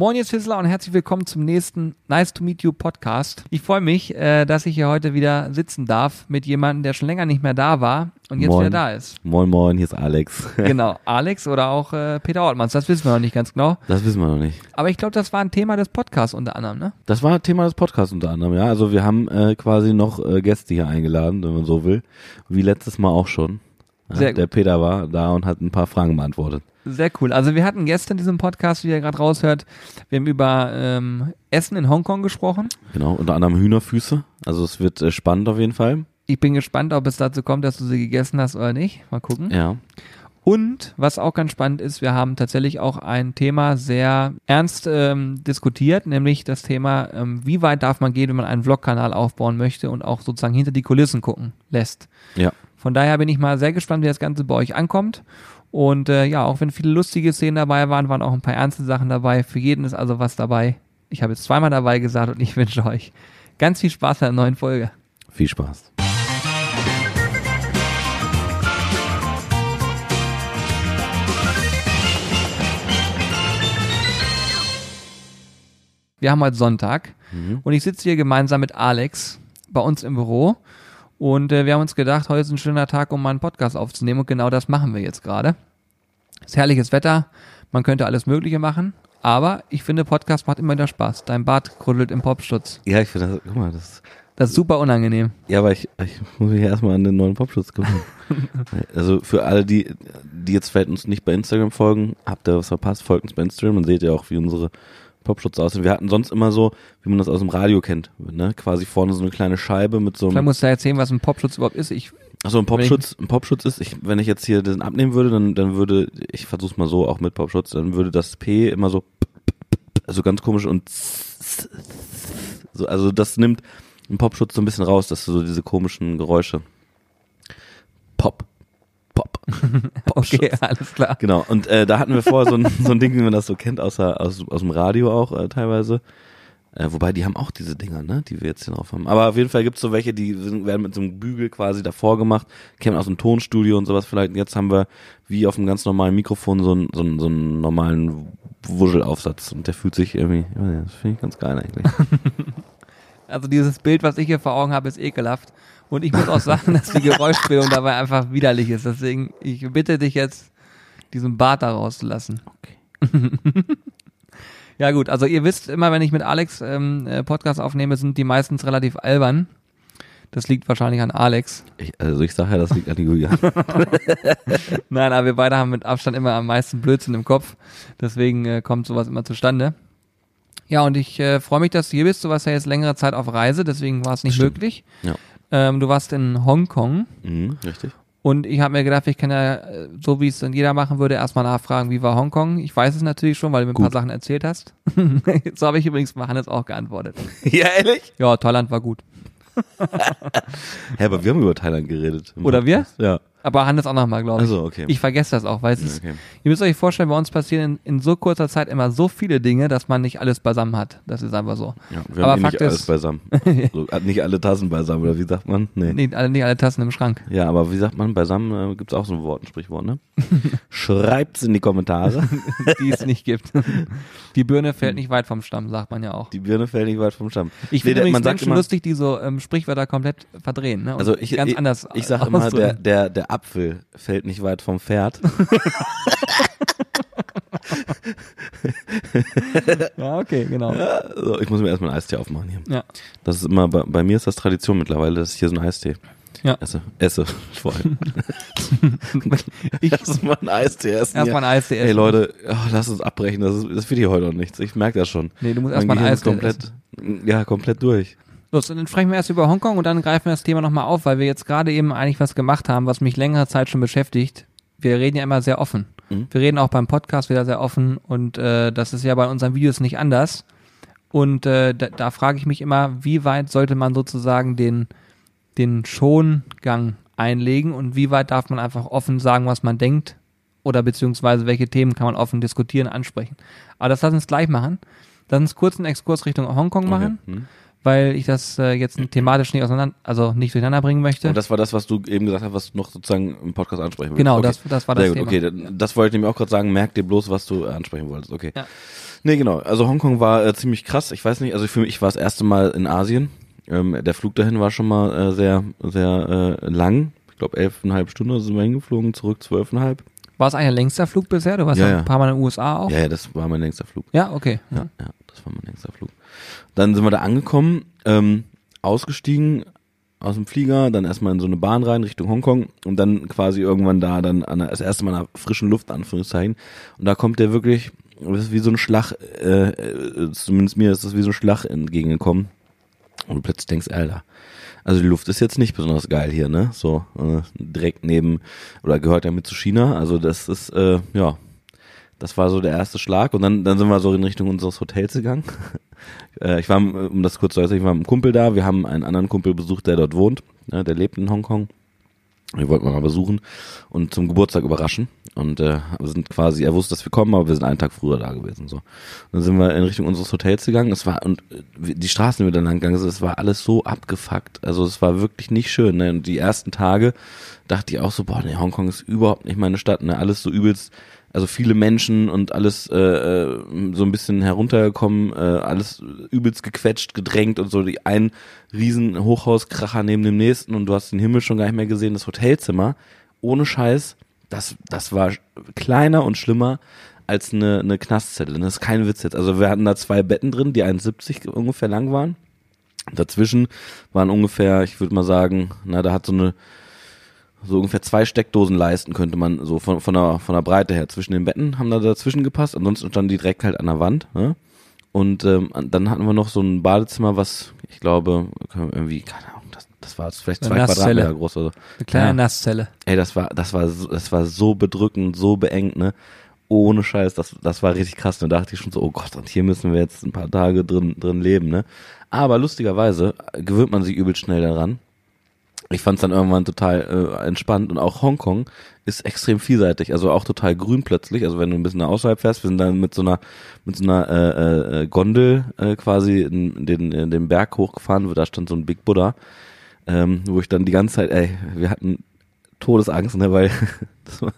Moin, ihr Sizzler und herzlich willkommen zum nächsten Nice to Meet You Podcast. Ich freue mich, äh, dass ich hier heute wieder sitzen darf mit jemandem, der schon länger nicht mehr da war und jetzt Moin. wieder da ist. Moin, moin, hier ist Alex. Genau, Alex oder auch äh, Peter Ortmanns, das wissen wir noch nicht ganz genau. Das wissen wir noch nicht. Aber ich glaube, das war ein Thema des Podcasts unter anderem, ne? Das war Thema des Podcasts unter anderem, ja. Also wir haben äh, quasi noch äh, Gäste hier eingeladen, wenn man so will. Wie letztes Mal auch schon. Sehr der Peter war da und hat ein paar Fragen beantwortet. Sehr cool. Also wir hatten gestern in diesem Podcast, wie ihr gerade raushört, wir haben über ähm, Essen in Hongkong gesprochen. Genau, unter anderem Hühnerfüße. Also es wird äh, spannend auf jeden Fall. Ich bin gespannt, ob es dazu kommt, dass du sie gegessen hast oder nicht. Mal gucken. Ja. Und was auch ganz spannend ist, wir haben tatsächlich auch ein Thema sehr ernst ähm, diskutiert, nämlich das Thema, ähm, wie weit darf man gehen, wenn man einen Vlog-Kanal aufbauen möchte und auch sozusagen hinter die Kulissen gucken lässt. Ja. Von daher bin ich mal sehr gespannt, wie das Ganze bei euch ankommt. Und äh, ja, auch wenn viele lustige Szenen dabei waren, waren auch ein paar ernste Sachen dabei. Für jeden ist also was dabei. Ich habe jetzt zweimal dabei gesagt und ich wünsche euch ganz viel Spaß bei der neuen Folge. Viel Spaß. Wir haben heute Sonntag Mhm. und ich sitze hier gemeinsam mit Alex bei uns im Büro und äh, wir haben uns gedacht, heute ist ein schöner Tag, um mal einen Podcast aufzunehmen und genau das machen wir jetzt gerade. Es ist herrliches Wetter, man könnte alles Mögliche machen, aber ich finde, Podcast macht immer wieder Spaß. Dein Bart krüttelt im Popschutz. Ja, ich finde das, guck mal, das, Das ist super unangenehm. ja, aber ich, ich muss mich erstmal an den neuen Popschutz gewöhnen. also für alle, die, die jetzt vielleicht uns nicht bei Instagram folgen, habt ihr was verpasst, folgt uns bei Instagram, dann seht ihr auch, wie unsere Popschutz aussehen. Wir hatten sonst immer so, wie man das aus dem Radio kennt, ne? Quasi vorne so eine kleine Scheibe mit so Vielleicht einem, musst du erzählen, was ein Popschutz überhaupt ist. Ich, achso, ein Popschutz, ein Popschutz ist, ich, wenn ich jetzt hier den abnehmen würde, dann, dann würde, ich versuch's mal so, auch mit Popschutz, dann würde das P immer so, also ganz komisch und so, also das nimmt ein Popschutz so ein bisschen raus, dass du so diese komischen Geräusche. Pop. Okay, alles klar. Genau, und äh, da hatten wir vorher so ein, so ein Ding, wie man das so kennt, außer, aus, aus dem Radio auch äh, teilweise. Äh, wobei, die haben auch diese Dinger, ne, die wir jetzt hier drauf haben. Aber auf jeden Fall gibt's so welche, die sind, werden mit so einem Bügel quasi davor gemacht, kennen aus dem Tonstudio und sowas vielleicht. Und jetzt haben wir wie auf einem ganz normalen Mikrofon so einen, so einen, so einen normalen Wuschelaufsatz. Und der fühlt sich irgendwie, das finde ich ganz geil eigentlich. Also dieses Bild, was ich hier vor Augen habe, ist ekelhaft. Und ich muss auch sagen, dass die Geräuschbildung dabei einfach widerlich ist. Deswegen, ich bitte dich jetzt, diesen Bart da rauszulassen. Okay. Ja gut, also ihr wisst immer, wenn ich mit Alex ähm, äh, Podcast aufnehme, sind die meistens relativ albern. Das liegt wahrscheinlich an Alex. Ich, also ich sage ja, das liegt an die Julian. Nein, aber wir beide haben mit Abstand immer am meisten Blödsinn im Kopf. Deswegen äh, kommt sowas immer zustande. Ja, und ich äh, freue mich, dass du hier bist. Du warst ja jetzt längere Zeit auf Reise, deswegen war es nicht Stimmt. möglich. Ja. Ähm, du warst in Hongkong mhm, richtig. und ich habe mir gedacht, ich kann ja, äh, so wie es dann jeder machen würde, erstmal nachfragen, wie war Hongkong? Ich weiß es natürlich schon, weil du mir ein paar Gut. Sachen erzählt hast. so habe ich übrigens bei Hannes auch geantwortet. ja, ehrlich? Ja, Thailand war gut. Hä, aber wir haben über Thailand geredet. Oder wir? Ja. Aber Hannes auch nochmal, glaube ich. Also, okay. Ich vergesse das auch, weil es Ja, ist, okay. ihr müsst euch vorstellen, bei uns passieren in, in so kurzer Zeit immer so viele Dinge, dass man nicht alles beisammen hat. Das ist einfach so. Ja, wir Aber haben eh Fakt nicht alles ist- beisammen. so, hat nicht alle Tassen beisammen, oder wie sagt man? Nee. Nicht alle, nicht alle Tassen im Schrank. Ja, aber wie sagt man beisammen? Äh, Gibt es auch so ein Wort, ein Sprichwort, ne? Schreibt's in die Kommentare. die es nicht gibt. Die Birne fällt nicht weit vom Stamm, sagt man ja auch. Die Birne fällt nicht weit vom Stamm. Ich Nee, finde der- übrigens man Menschen immer- lustig, die so ähm, Sprichwörter komplett verdrehen. Ne? Und Also ich, ganz ich, anders. ich sage immer, der, ausdrücken. der, der Apfel fällt nicht weit vom Pferd. Ja, okay, genau. Ja. so, ich muss mir erstmal einen Eistee aufmachen hier. Das ist immer, bei, bei mir ist das Tradition mittlerweile, dass ich hier so einen Eistee Ja. esse. Esse, vor allem. Ich Erstmal einen Eistee essen. erstmal ein Eis Ey essen. Leute, oh, lass uns abbrechen, das, ist, das wird hier heute noch nichts. Ich merke das schon. Nee, du musst erstmal ein Gehirn Eis ist komplett, ja, komplett durch. Los, dann sprechen wir erst über Hongkong und dann greifen wir das Thema nochmal auf, weil wir jetzt gerade eben eigentlich was gemacht haben, was mich längere Zeit schon beschäftigt. Wir reden ja immer sehr offen. Mhm. Wir reden auch beim Podcast wieder sehr offen und äh, das ist ja bei unseren Videos nicht anders. Und äh, da, da frage ich mich immer, wie weit sollte man sozusagen den, den Schongang einlegen und wie weit darf man einfach offen sagen, was man denkt oder beziehungsweise welche Themen kann man offen diskutieren, ansprechen. Aber das lass uns gleich machen. Lass uns kurz einen Exkurs Richtung Hongkong machen Okay. Hm. Weil ich das äh, jetzt thematisch nicht auseinander, also nicht durcheinander bringen möchte. Und das war das, was du eben gesagt hast, was du noch sozusagen im Podcast ansprechen wolltest. genau, okay. das, das war das Sehr gut, Thema. okay, das wollte ich nämlich auch gerade sagen, merk dir bloß, was du äh, ansprechen wolltest. Okay. Ja. Nee, genau. Also Hongkong war äh, ziemlich krass. Ich weiß nicht, also für mich war das erste Mal in Asien. Ähm, der Flug dahin war schon mal äh, sehr, sehr äh, lang. Ich glaube, elfeinhalb Stunden sind wir hingeflogen, zurück zwölfeinhalb. War es eigentlich ein längster Flug bisher? Du warst Ja, ja, ja. ein paar Mal in den USA auch? Ja, ja, das war mein längster Flug. Ja, okay. Ja, ja, das war mein längster Flug. Dann sind wir da angekommen, ähm, ausgestiegen aus dem Flieger, dann erstmal in so eine Bahn rein Richtung Hongkong und dann quasi irgendwann da dann an das erste Mal an der frischen Luft, Anführungszeichen. Und da kommt der wirklich, das ist wie so ein Schlag, äh, äh, zumindest mir ist das wie so ein Schlag entgegengekommen. Und du plötzlich denkst, Alter, also die Luft ist jetzt nicht besonders geil hier, ne? So, äh, direkt neben, oder gehört ja mit zu China. Also das ist, äh, ja, das war so der erste Schlag und dann, dann sind wir so in Richtung unseres Hotels gegangen. Äh, ich war, um das kurz zu erzählen, ich war mit einem Kumpel da. Wir haben einen anderen Kumpel besucht, der dort wohnt. Ja, der lebt in Hongkong. Wir wollten mal besuchen und zum Geburtstag überraschen. Und äh, wir sind quasi, er wusste, dass wir kommen, aber wir sind einen Tag früher da gewesen. So. Und dann sind wir in Richtung unseres Hotels gegangen. Es war, und äh, die Straßen, die wir dann lang gegangen sind, es war alles so abgefuckt. Also es war wirklich nicht schön. Ne? Und die ersten Tage dachte ich auch so, boah, nee, Hongkong ist überhaupt nicht meine Stadt. Ne? Alles so übelst also viele Menschen und alles äh, äh, so ein bisschen heruntergekommen, äh, alles übelst gequetscht, gedrängt und so die ein riesen Hochhauskracher neben dem nächsten und du hast den Himmel schon gar nicht mehr gesehen. Das Hotelzimmer, ohne Scheiß, das, das war kleiner und schlimmer als eine, eine Knastzelle. Das ist kein Witz jetzt. Also wir hatten da zwei Betten drin, die 1,70 ungefähr lang waren. Dazwischen waren ungefähr, ich würde mal sagen, na, da hat so eine so ungefähr zwei Steckdosen leisten könnte man so von, von, der, von der Breite her zwischen den Betten haben da dazwischen gepasst, ansonsten standen die direkt halt an der Wand. Ne? Und ähm, dann hatten wir noch so ein Badezimmer, was ich glaube irgendwie, keine Ahnung, das, das war vielleicht zwei. Quadratmeter groß oder so. Eine kleine Ja. Nasszelle. Ey, das war, das war, so, das war so bedrückend, so beengt, ne? Ohne Scheiß, das, das war richtig krass. Da dachte ich schon so, oh Gott, und hier müssen wir jetzt ein paar Tage drin, drin leben, ne? Aber lustigerweise gewöhnt man sich übel schnell daran. Ich fand es dann irgendwann total äh, entspannt und auch Hongkong ist extrem vielseitig, also auch total grün plötzlich. Also wenn du ein bisschen außerhalb fährst, wir sind dann mit so einer mit so einer äh, äh, Gondel äh, quasi in den in den Berg hochgefahren, wo da stand so ein Big Buddha, ähm, wo ich dann die ganze Zeit, ey, wir hatten Todesangst, ne, weil das war,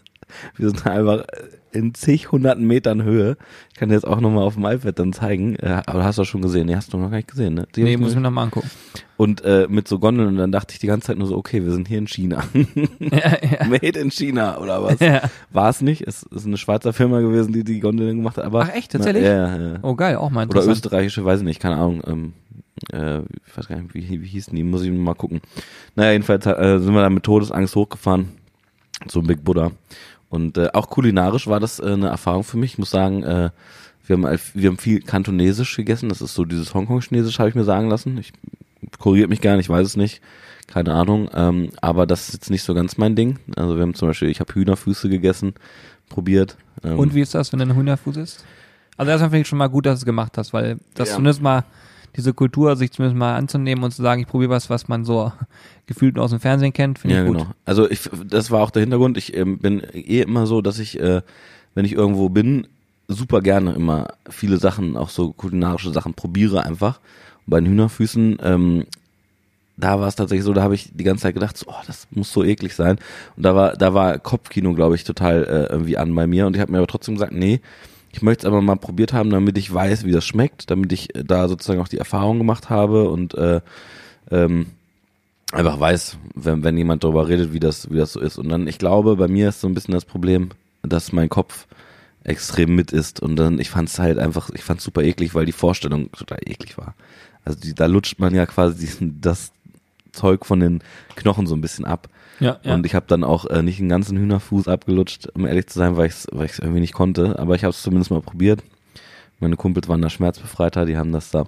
wir sind einfach in zig hunderten Metern Höhe. Ich kann dir jetzt auch nochmal auf dem iPad dann zeigen, äh, aber hast du schon gesehen? Nee, hast du noch gar nicht gesehen, ne? Die Nee, muss ich mir nochmal angucken. und äh, mit so Gondeln und dann dachte ich die ganze Zeit nur so, okay, wir sind hier in China. ja, ja. Made in China oder was? Ja. War es nicht? Es ist eine Schweizer Firma gewesen, die die Gondeln gemacht hat. Aber Ach, echt? Tatsächlich? Na, ja, ja. Oh, geil, auch mal Oder österreichische, weiß ich nicht, keine Ahnung. Ähm, äh, ich weiß gar nicht, wie, wie hießen die, muss ich mal gucken. Naja, jedenfalls äh, sind wir dann mit Todesangst hochgefahren zum Big Buddha. Und äh, auch kulinarisch war das äh, eine Erfahrung für mich. Ich muss sagen, äh, wir haben, halt- wir haben viel Kantonesisch gegessen. Das ist so dieses Hongkong-Chinesisch, habe ich mir sagen lassen. Ich korrigiert mich gerne, ich weiß es nicht. Keine Ahnung. Ähm, aber das ist jetzt nicht so ganz mein Ding. Also wir haben zum Beispiel, ich habe Hühnerfüße gegessen, probiert. Ähm, Und wie ist das, wenn du einen Hühnerfuß isst? Also erstmal finde ich schon mal gut, dass du es gemacht hast, weil das Ja. zumindest mal diese Kultur, sich zumindest mal anzunehmen und zu sagen, ich probiere was, was man so gefühlt nur aus dem Fernsehen kennt, finde Ja, ich gut. genau. Also ich, das war auch der Hintergrund. Ich ähm, bin eh immer so, dass ich, äh, wenn ich irgendwo bin, super gerne immer viele Sachen, auch so kulinarische Sachen probiere einfach. Und bei den Hühnerfüßen, ähm, da war es tatsächlich so, da habe ich die ganze Zeit gedacht, so, oh, das muss so eklig sein. Und da war, da war Kopfkino, glaube ich, total äh, irgendwie an bei mir. Und ich habe mir aber trotzdem gesagt, nee, ich möchte es aber mal probiert haben, damit ich weiß, wie das schmeckt, damit ich äh, da sozusagen auch die Erfahrung gemacht habe und äh, ähm, einfach weiß, wenn, wenn jemand darüber redet, wie das, wie das so ist. Und dann, ich glaube, bei mir ist so ein bisschen das Problem, dass mein Kopf extrem mit ist. Und dann, ich fand es halt einfach, ich fand super eklig, weil die Vorstellung total eklig war. Also die, da lutscht man ja quasi diesen, das Zeug von den Knochen so ein bisschen ab. Ja, ja. Und ich habe dann auch äh, nicht einen ganzen Hühnerfuß abgelutscht, um ehrlich zu sein, weil ich es weil ich's irgendwie nicht konnte. Aber ich habe es zumindest mal probiert. Meine Kumpels waren da schmerzbefreiter, die haben das da.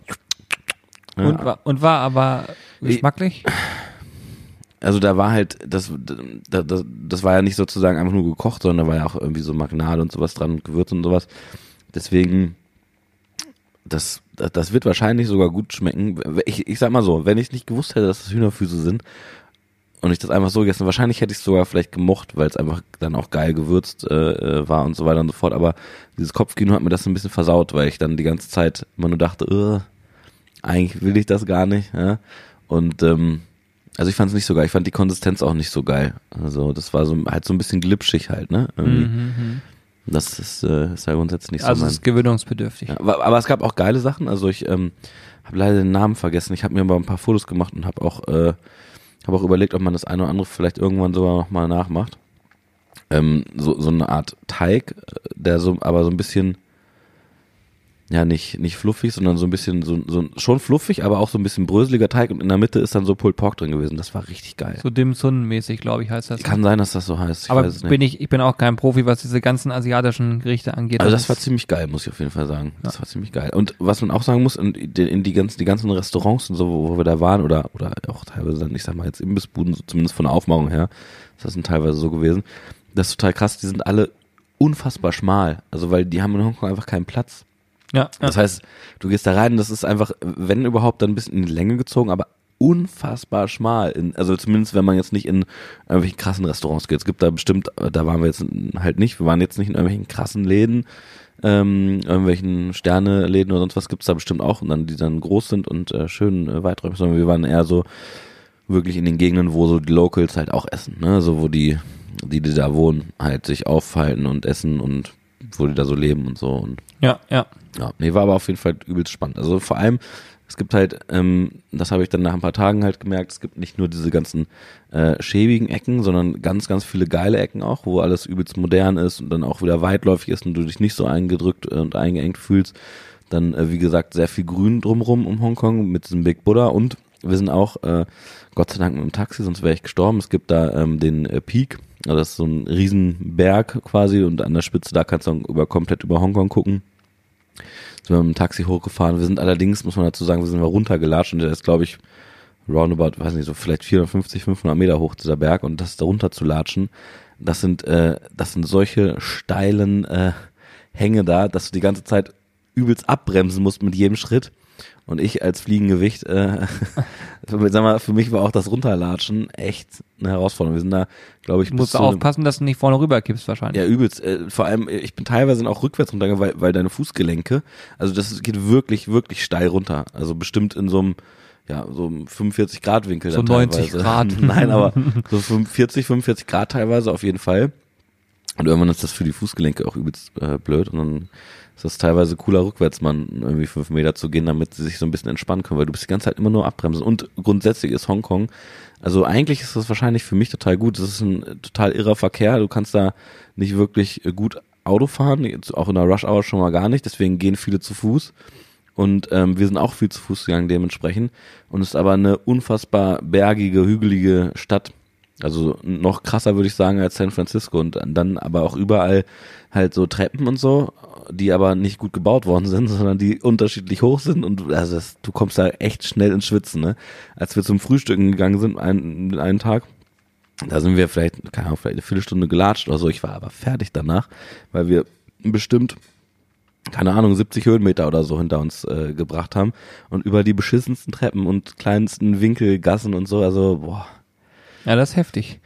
Ja, und, war, und war aber geschmacklich? Also da war halt, das, das, das, das war ja nicht sozusagen einfach nur gekocht, sondern da war ja auch irgendwie so Marinade und sowas dran und Gewürz und sowas. Deswegen, das, das, das wird wahrscheinlich sogar gut schmecken. Ich, ich sag mal so, wenn ich nicht gewusst hätte, dass das Hühnerfüße sind und ich das einfach so gegessen, wahrscheinlich hätte ich es sogar vielleicht gemocht, weil es einfach dann auch geil gewürzt äh, äh, war und so weiter und so fort. Aber dieses Kopfkino hat mir das ein bisschen versaut, weil ich dann die ganze Zeit immer nur dachte, eigentlich will ich das gar nicht. Ja? Und ähm, also ich fand es nicht so geil. Ich fand die Konsistenz auch nicht so geil. Also das war so halt so ein bisschen glitschig halt, ne? Mhm, mhm. Das ist, äh, ist ja grundsätzlich nicht Also so es mein. ist gewöhnungsbedürftig. Ja, aber, aber es gab auch geile Sachen. Also ich ähm, habe leider den Namen vergessen. Ich habe mir aber ein paar Fotos gemacht und habe auch, äh, habe auch überlegt, ob man das eine oder andere vielleicht irgendwann sogar noch mal nachmacht. Ähm, so, so eine Art Teig, äh, der so, aber so ein bisschen, ja nicht nicht fluffig, sondern so ein bisschen so, so schon fluffig, aber auch so ein bisschen bröseliger Teig und in der Mitte ist dann so Pulled Pork drin gewesen. Das war richtig geil. So Dim Sum mäßig, glaube ich, heißt das. Kann sein, dass das so heißt. Ich Aber bin ich, ich bin auch kein Profi, was diese ganzen asiatischen Gerichte angeht. Also das war ziemlich geil, muss ich auf jeden Fall sagen. Das war ziemlich geil. Und was man auch sagen muss, in, die- in die ganzen, die ganzen Restaurants und so, wo, wo wir da waren, oder, oder auch teilweise dann, ich sag mal jetzt Imbissbuden, so zumindest von der Aufmachung her, ist das sind teilweise so gewesen. Das ist total krass, die sind alle unfassbar schmal. Also weil die haben in Hongkong einfach keinen Platz. Ja. Das heißt, du gehst da rein das ist einfach, wenn überhaupt, dann ein bisschen in die Länge gezogen, aber unfassbar schmal. In, also zumindest, wenn man jetzt nicht in irgendwelchen krassen Restaurants geht. Es gibt da bestimmt, da waren wir jetzt halt nicht, wir waren jetzt nicht in irgendwelchen krassen Läden, ähm, irgendwelchen Sterneläden oder sonst was gibt's da bestimmt auch und dann, die dann groß sind und äh, schön äh, weiträumig, sondern wir waren eher so wirklich in den Gegenden, wo so die Locals halt auch essen, ne? So wo die, die, die da wohnen, halt sich aufhalten und essen und wo die da so leben und so und ja, ja. ja, nee, war aber auf jeden Fall übelst spannend. Also vor allem, es gibt halt, ähm, das habe ich dann nach ein paar Tagen halt gemerkt, es gibt nicht nur diese ganzen äh, schäbigen Ecken, sondern ganz, ganz viele geile Ecken auch, wo alles übelst modern ist und dann auch wieder weitläufig ist und du dich nicht so eingedrückt und eingeengt fühlst. Dann, äh, wie gesagt, sehr viel Grün drumrum um Hongkong mit diesem Big Buddha und wir sind auch, äh, Gott sei Dank mit dem Taxi, sonst wäre ich gestorben. Es gibt da ähm, den äh, Peak, also das ist so ein Riesenberg quasi und an der Spitze, da kannst du über komplett über Hongkong gucken sind wir mit dem Taxi hochgefahren. Wir sind allerdings, muss man dazu sagen, wir sind mal runtergelatscht und der ist, glaube ich, roundabout, weiß nicht, so vielleicht 450, 500 Meter hoch, dieser Berg und das da runter zu latschen, das sind, äh, das sind solche steilen äh, Hänge da, dass du die ganze Zeit übelst abbremsen musst mit jedem Schritt. Und ich als Fliegengewicht, äh, sag mal, für mich war auch das Runterlatschen echt eine Herausforderung. Wir sind da, glaube ich, Du musst aufpassen, dass du nicht vorne rüber kippst wahrscheinlich. ja, übelst. Äh, vor allem, äh, ich bin teilweise auch rückwärts runtergegangen, weil, weil deine Fußgelenke, also das geht wirklich, wirklich steil runter. Also bestimmt in so einem, ja, so einem 45 Grad Winkel. So dann 90 teilweise. Grad. Nein, aber so 45, 45 Grad teilweise auf jeden Fall. Und irgendwann ist das für die Fußgelenke auch übelst äh, blöd und dann ist das teilweise cooler, rückwärts mal irgendwie fünf Meter zu gehen, damit sie sich so ein bisschen entspannen können, weil du bist die ganze Zeit immer nur abbremsen. Und grundsätzlich ist Hongkong, also eigentlich ist das wahrscheinlich für mich total gut. Das ist ein total irrer Verkehr. Du kannst da nicht wirklich gut Auto fahren, auch in der Rush Hour schon mal gar nicht. Deswegen gehen viele zu Fuß. Und ähm, wir sind auch viel zu Fuß gegangen dementsprechend. Und es ist aber eine unfassbar bergige, hügelige Stadt. Also noch krasser würde ich sagen als San Francisco und dann aber auch überall halt so Treppen und so, die aber nicht gut gebaut worden sind, sondern die unterschiedlich hoch sind und also das, du kommst da echt schnell ins Schwitzen, ne? Als wir zum Frühstücken gegangen sind, einen, einen Tag, da sind wir vielleicht, keine Ahnung, vielleicht eine Viertelstunde gelatscht oder so, ich war aber fertig danach, weil wir bestimmt keine Ahnung, 70 Höhenmeter oder so hinter uns äh, gebracht haben und über die beschissensten Treppen und kleinsten Winkelgassen und so, also boah, Ja, das ist heftig.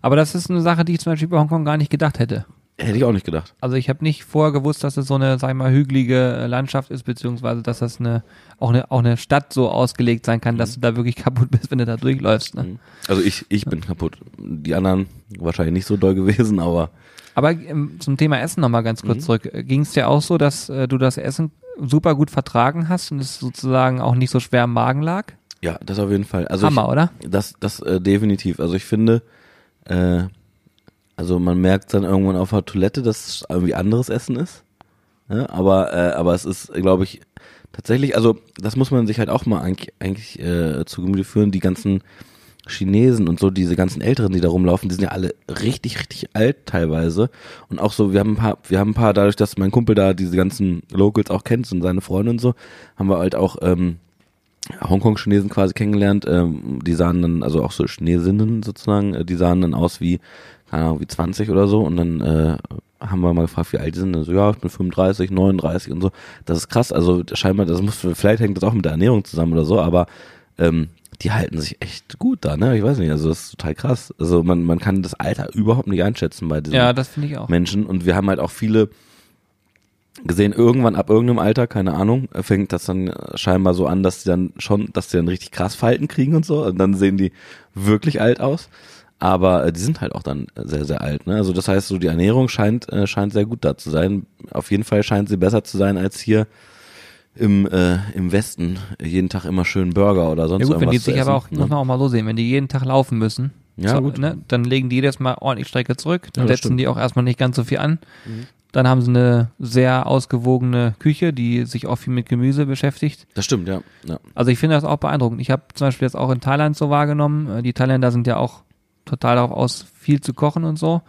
Aber das ist eine Sache, die ich zum Beispiel bei Hongkong gar nicht gedacht hätte. Hätte ich auch nicht gedacht. Also ich habe nicht vorher gewusst, dass es so eine, sag ich mal, hügelige äh, Landschaft ist, beziehungsweise dass das eine auch eine auch eine Stadt so ausgelegt sein kann, dass du da wirklich kaputt bist, wenn du da durchläufst. Ne? Also ich, ich bin kaputt. Die anderen wahrscheinlich nicht so doll gewesen, aber Aber ähm, zum Thema Essen nochmal ganz kurz zurück. Ging es dir auch so, dass äh, du das Essen super gut vertragen hast und es sozusagen auch nicht so schwer im Magen lag? ja, das auf jeden Fall. Also Hammer, oder? ich, das, das äh, definitiv. Also ich finde, äh, also man merkt dann irgendwann auf der Toilette, dass es irgendwie anderes Essen ist. Ja, aber, äh, aber es ist, glaube ich, tatsächlich, also das muss man sich halt auch mal eigentlich, eigentlich äh, zu Gemüte führen, die ganzen Chinesen und so, diese ganzen Älteren, die da rumlaufen, die sind ja alle richtig, richtig alt teilweise. Und auch so, wir haben ein paar, wir haben ein paar, dadurch, dass mein Kumpel da diese ganzen Locals auch kennt und seine Freunde und so, haben wir halt auch ähm, Hongkong-Chinesen quasi kennengelernt. Ähm, die sahen dann, also auch so Chinesinnen sozusagen, äh, die sahen dann aus wie, keine Ahnung, wie 20 oder so. Und dann äh, haben wir mal gefragt, wie alt die sind. Und so, ja, ich bin 35, 39 und so. Das ist krass. Also scheinbar, das muss, vielleicht hängt das auch mit der Ernährung zusammen oder so, aber ähm, die halten sich echt gut da, ne? Ich weiß nicht, also das ist total krass. Also man, man kann das Alter überhaupt nicht einschätzen bei diesen Ja, das finde ich auch. Menschen. Und wir haben halt auch viele gesehen, irgendwann ab irgendeinem Alter, keine Ahnung, fängt das dann scheinbar so an, dass die dann schon, dass die dann richtig krass Falten kriegen und so. Und dann sehen die wirklich alt aus. Aber äh, die sind halt auch dann sehr, sehr alt. Ne? Also das heißt, so die Ernährung scheint, äh, scheint sehr gut da zu sein. Auf jeden Fall scheint sie besser zu sein als hier im, äh, im Westen. Jeden Tag immer schön Burger oder sonst Ja gut, wenn irgendwas die zu sich aber auch, ne? muss man auch mal so sehen, wenn die jeden Tag laufen müssen, Ja, so, gut. Ne, dann legen die jedes Mal ordentlich Strecke zurück, dann Ja, setzen stimmt. Mhm. die auch erstmal nicht ganz so viel an. Dann haben sie eine sehr ausgewogene Küche, die sich auch viel mit Gemüse beschäftigt. Das stimmt, ja. ja. Also ich finde das auch beeindruckend. Ich habe zum Beispiel jetzt auch in Thailand so wahrgenommen, äh, die Thailänder sind ja auch total darauf aus, viel zu kochen und so.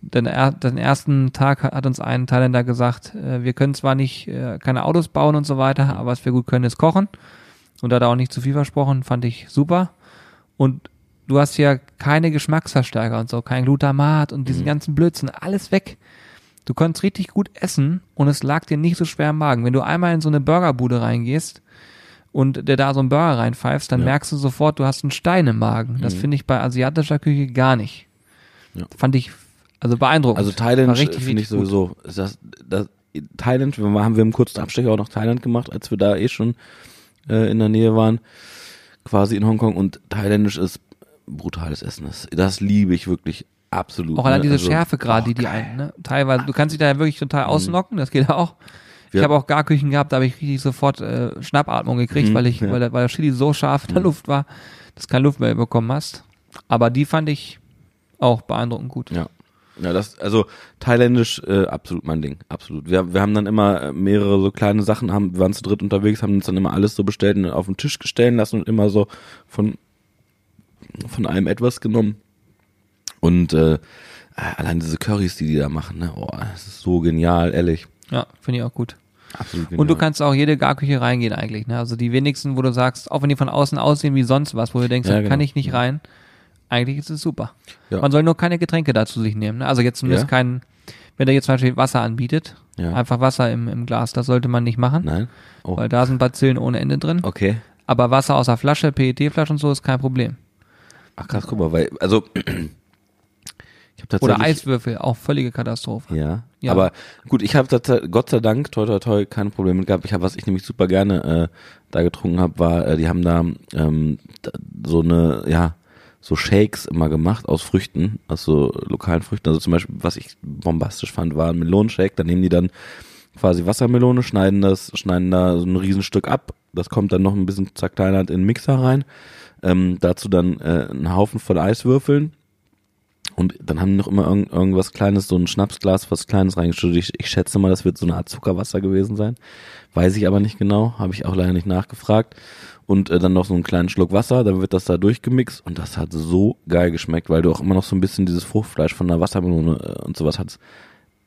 Den, den ersten Tag hat uns ein Thailänder gesagt, äh, wir können zwar nicht äh, keine Autos bauen und so weiter, aber was wir gut können, ist kochen. Und da hat er auch nicht zu viel versprochen, fand ich super. Und du hast ja keine Geschmacksverstärker und so, kein Glutamat und diesen ganzen Blödsinn, alles weg. Du konntest richtig gut essen und es lag dir nicht so schwer im Magen. Wenn du einmal in so eine Burgerbude reingehst und der da so einen Burger reinpfeifst, dann Ja. merkst du sofort, du hast einen Stein im Magen. Das Mhm. finde ich bei asiatischer Küche gar nicht. Ja. Fand ich also beeindruckend. Also Thailand richtig, finde ich sowieso. Das, das, Thailand, wir haben wir im kurzen Abstecher auch nach Thailand gemacht, als wir da eh schon äh, in der Nähe waren, quasi in Hongkong. Und thailändisch ist brutales Essen. Das, das liebe ich wirklich absolut. Auch allein ne? diese Also, Schärfe gerade, die boah, die geil. ein, ne? Teilweise, du kannst dich da ja wirklich total ausnocken, das geht auch. Ich habe auch gar Küchen gehabt, da habe ich richtig sofort äh, Schnappatmung gekriegt, Mhm, weil ich, ja. Mhm. weil, der- weil der Chili so scharf in der Luft war, dass du keine Luft mehr bekommen hast. Aber die fand ich auch beeindruckend gut. Ja. Ja, das, also thailändisch äh, absolut mein Ding, absolut. Wir, wir haben dann immer äh, mehrere so kleine Sachen, haben, wir waren zu dritt unterwegs, haben uns dann immer alles so bestellt und auf den Tisch gestellt lassen und immer so von, von allem etwas genommen. Und äh, allein diese Currys, die die da machen, ne, oh, das ist so genial, ehrlich. Ja, finde ich auch gut. Absolut genial. Und du kannst auch jede Garküche reingehen eigentlich. Ne? Also die wenigsten, wo du sagst, auch wenn die von außen aussehen wie sonst was, wo du denkst, Ja, da genau. kann ich nicht rein. Eigentlich ist es super. Ja. Man soll nur keine Getränke dazu sich nehmen. Ne? Also jetzt zumindest Ja? kein, wenn der jetzt zum Beispiel Wasser anbietet, Ja. einfach Wasser im, im Glas, das sollte man nicht machen, Nein? Oh, weil da sind Bazillen ohne Ende drin. okay. Aber Wasser aus der Flasche, PET-Flasche und so ist kein Problem. Ach krass, guck mal, weil, also. Oder Eiswürfel, auch völlige Katastrophe. Ja, Ja. aber gut, ich habe Gott sei Dank, toi toi toi, keine Probleme mit gehabt. Ich habe, was ich nämlich super gerne äh, da getrunken habe, war, äh, die haben da ähm, so eine, ja, so Shakes immer gemacht aus Früchten, aus so lokalen Früchten. Also zum Beispiel, was ich bombastisch fand, war ein Melonenshake. Da nehmen die dann quasi Wassermelone, schneiden das, schneiden da so ein Riesenstück ab. Das kommt dann noch ein bisschen zerkleinert in den Mixer rein. Ähm, dazu dann äh, einen Haufen voll Eiswürfeln. Und dann haben die noch immer irgend, irgendwas Kleines, so ein Schnapsglas, was Kleines reingeschüttet. Ich, ich schätze mal, das wird so eine Art Zuckerwasser gewesen sein. Weiß ich aber nicht genau, habe ich auch leider nicht nachgefragt. Und äh, dann noch so einen kleinen Schluck Wasser, dann wird das da durchgemixt und das hat so geil geschmeckt, weil du auch immer noch so ein bisschen dieses Fruchtfleisch von der Wassermelone äh, und sowas hast.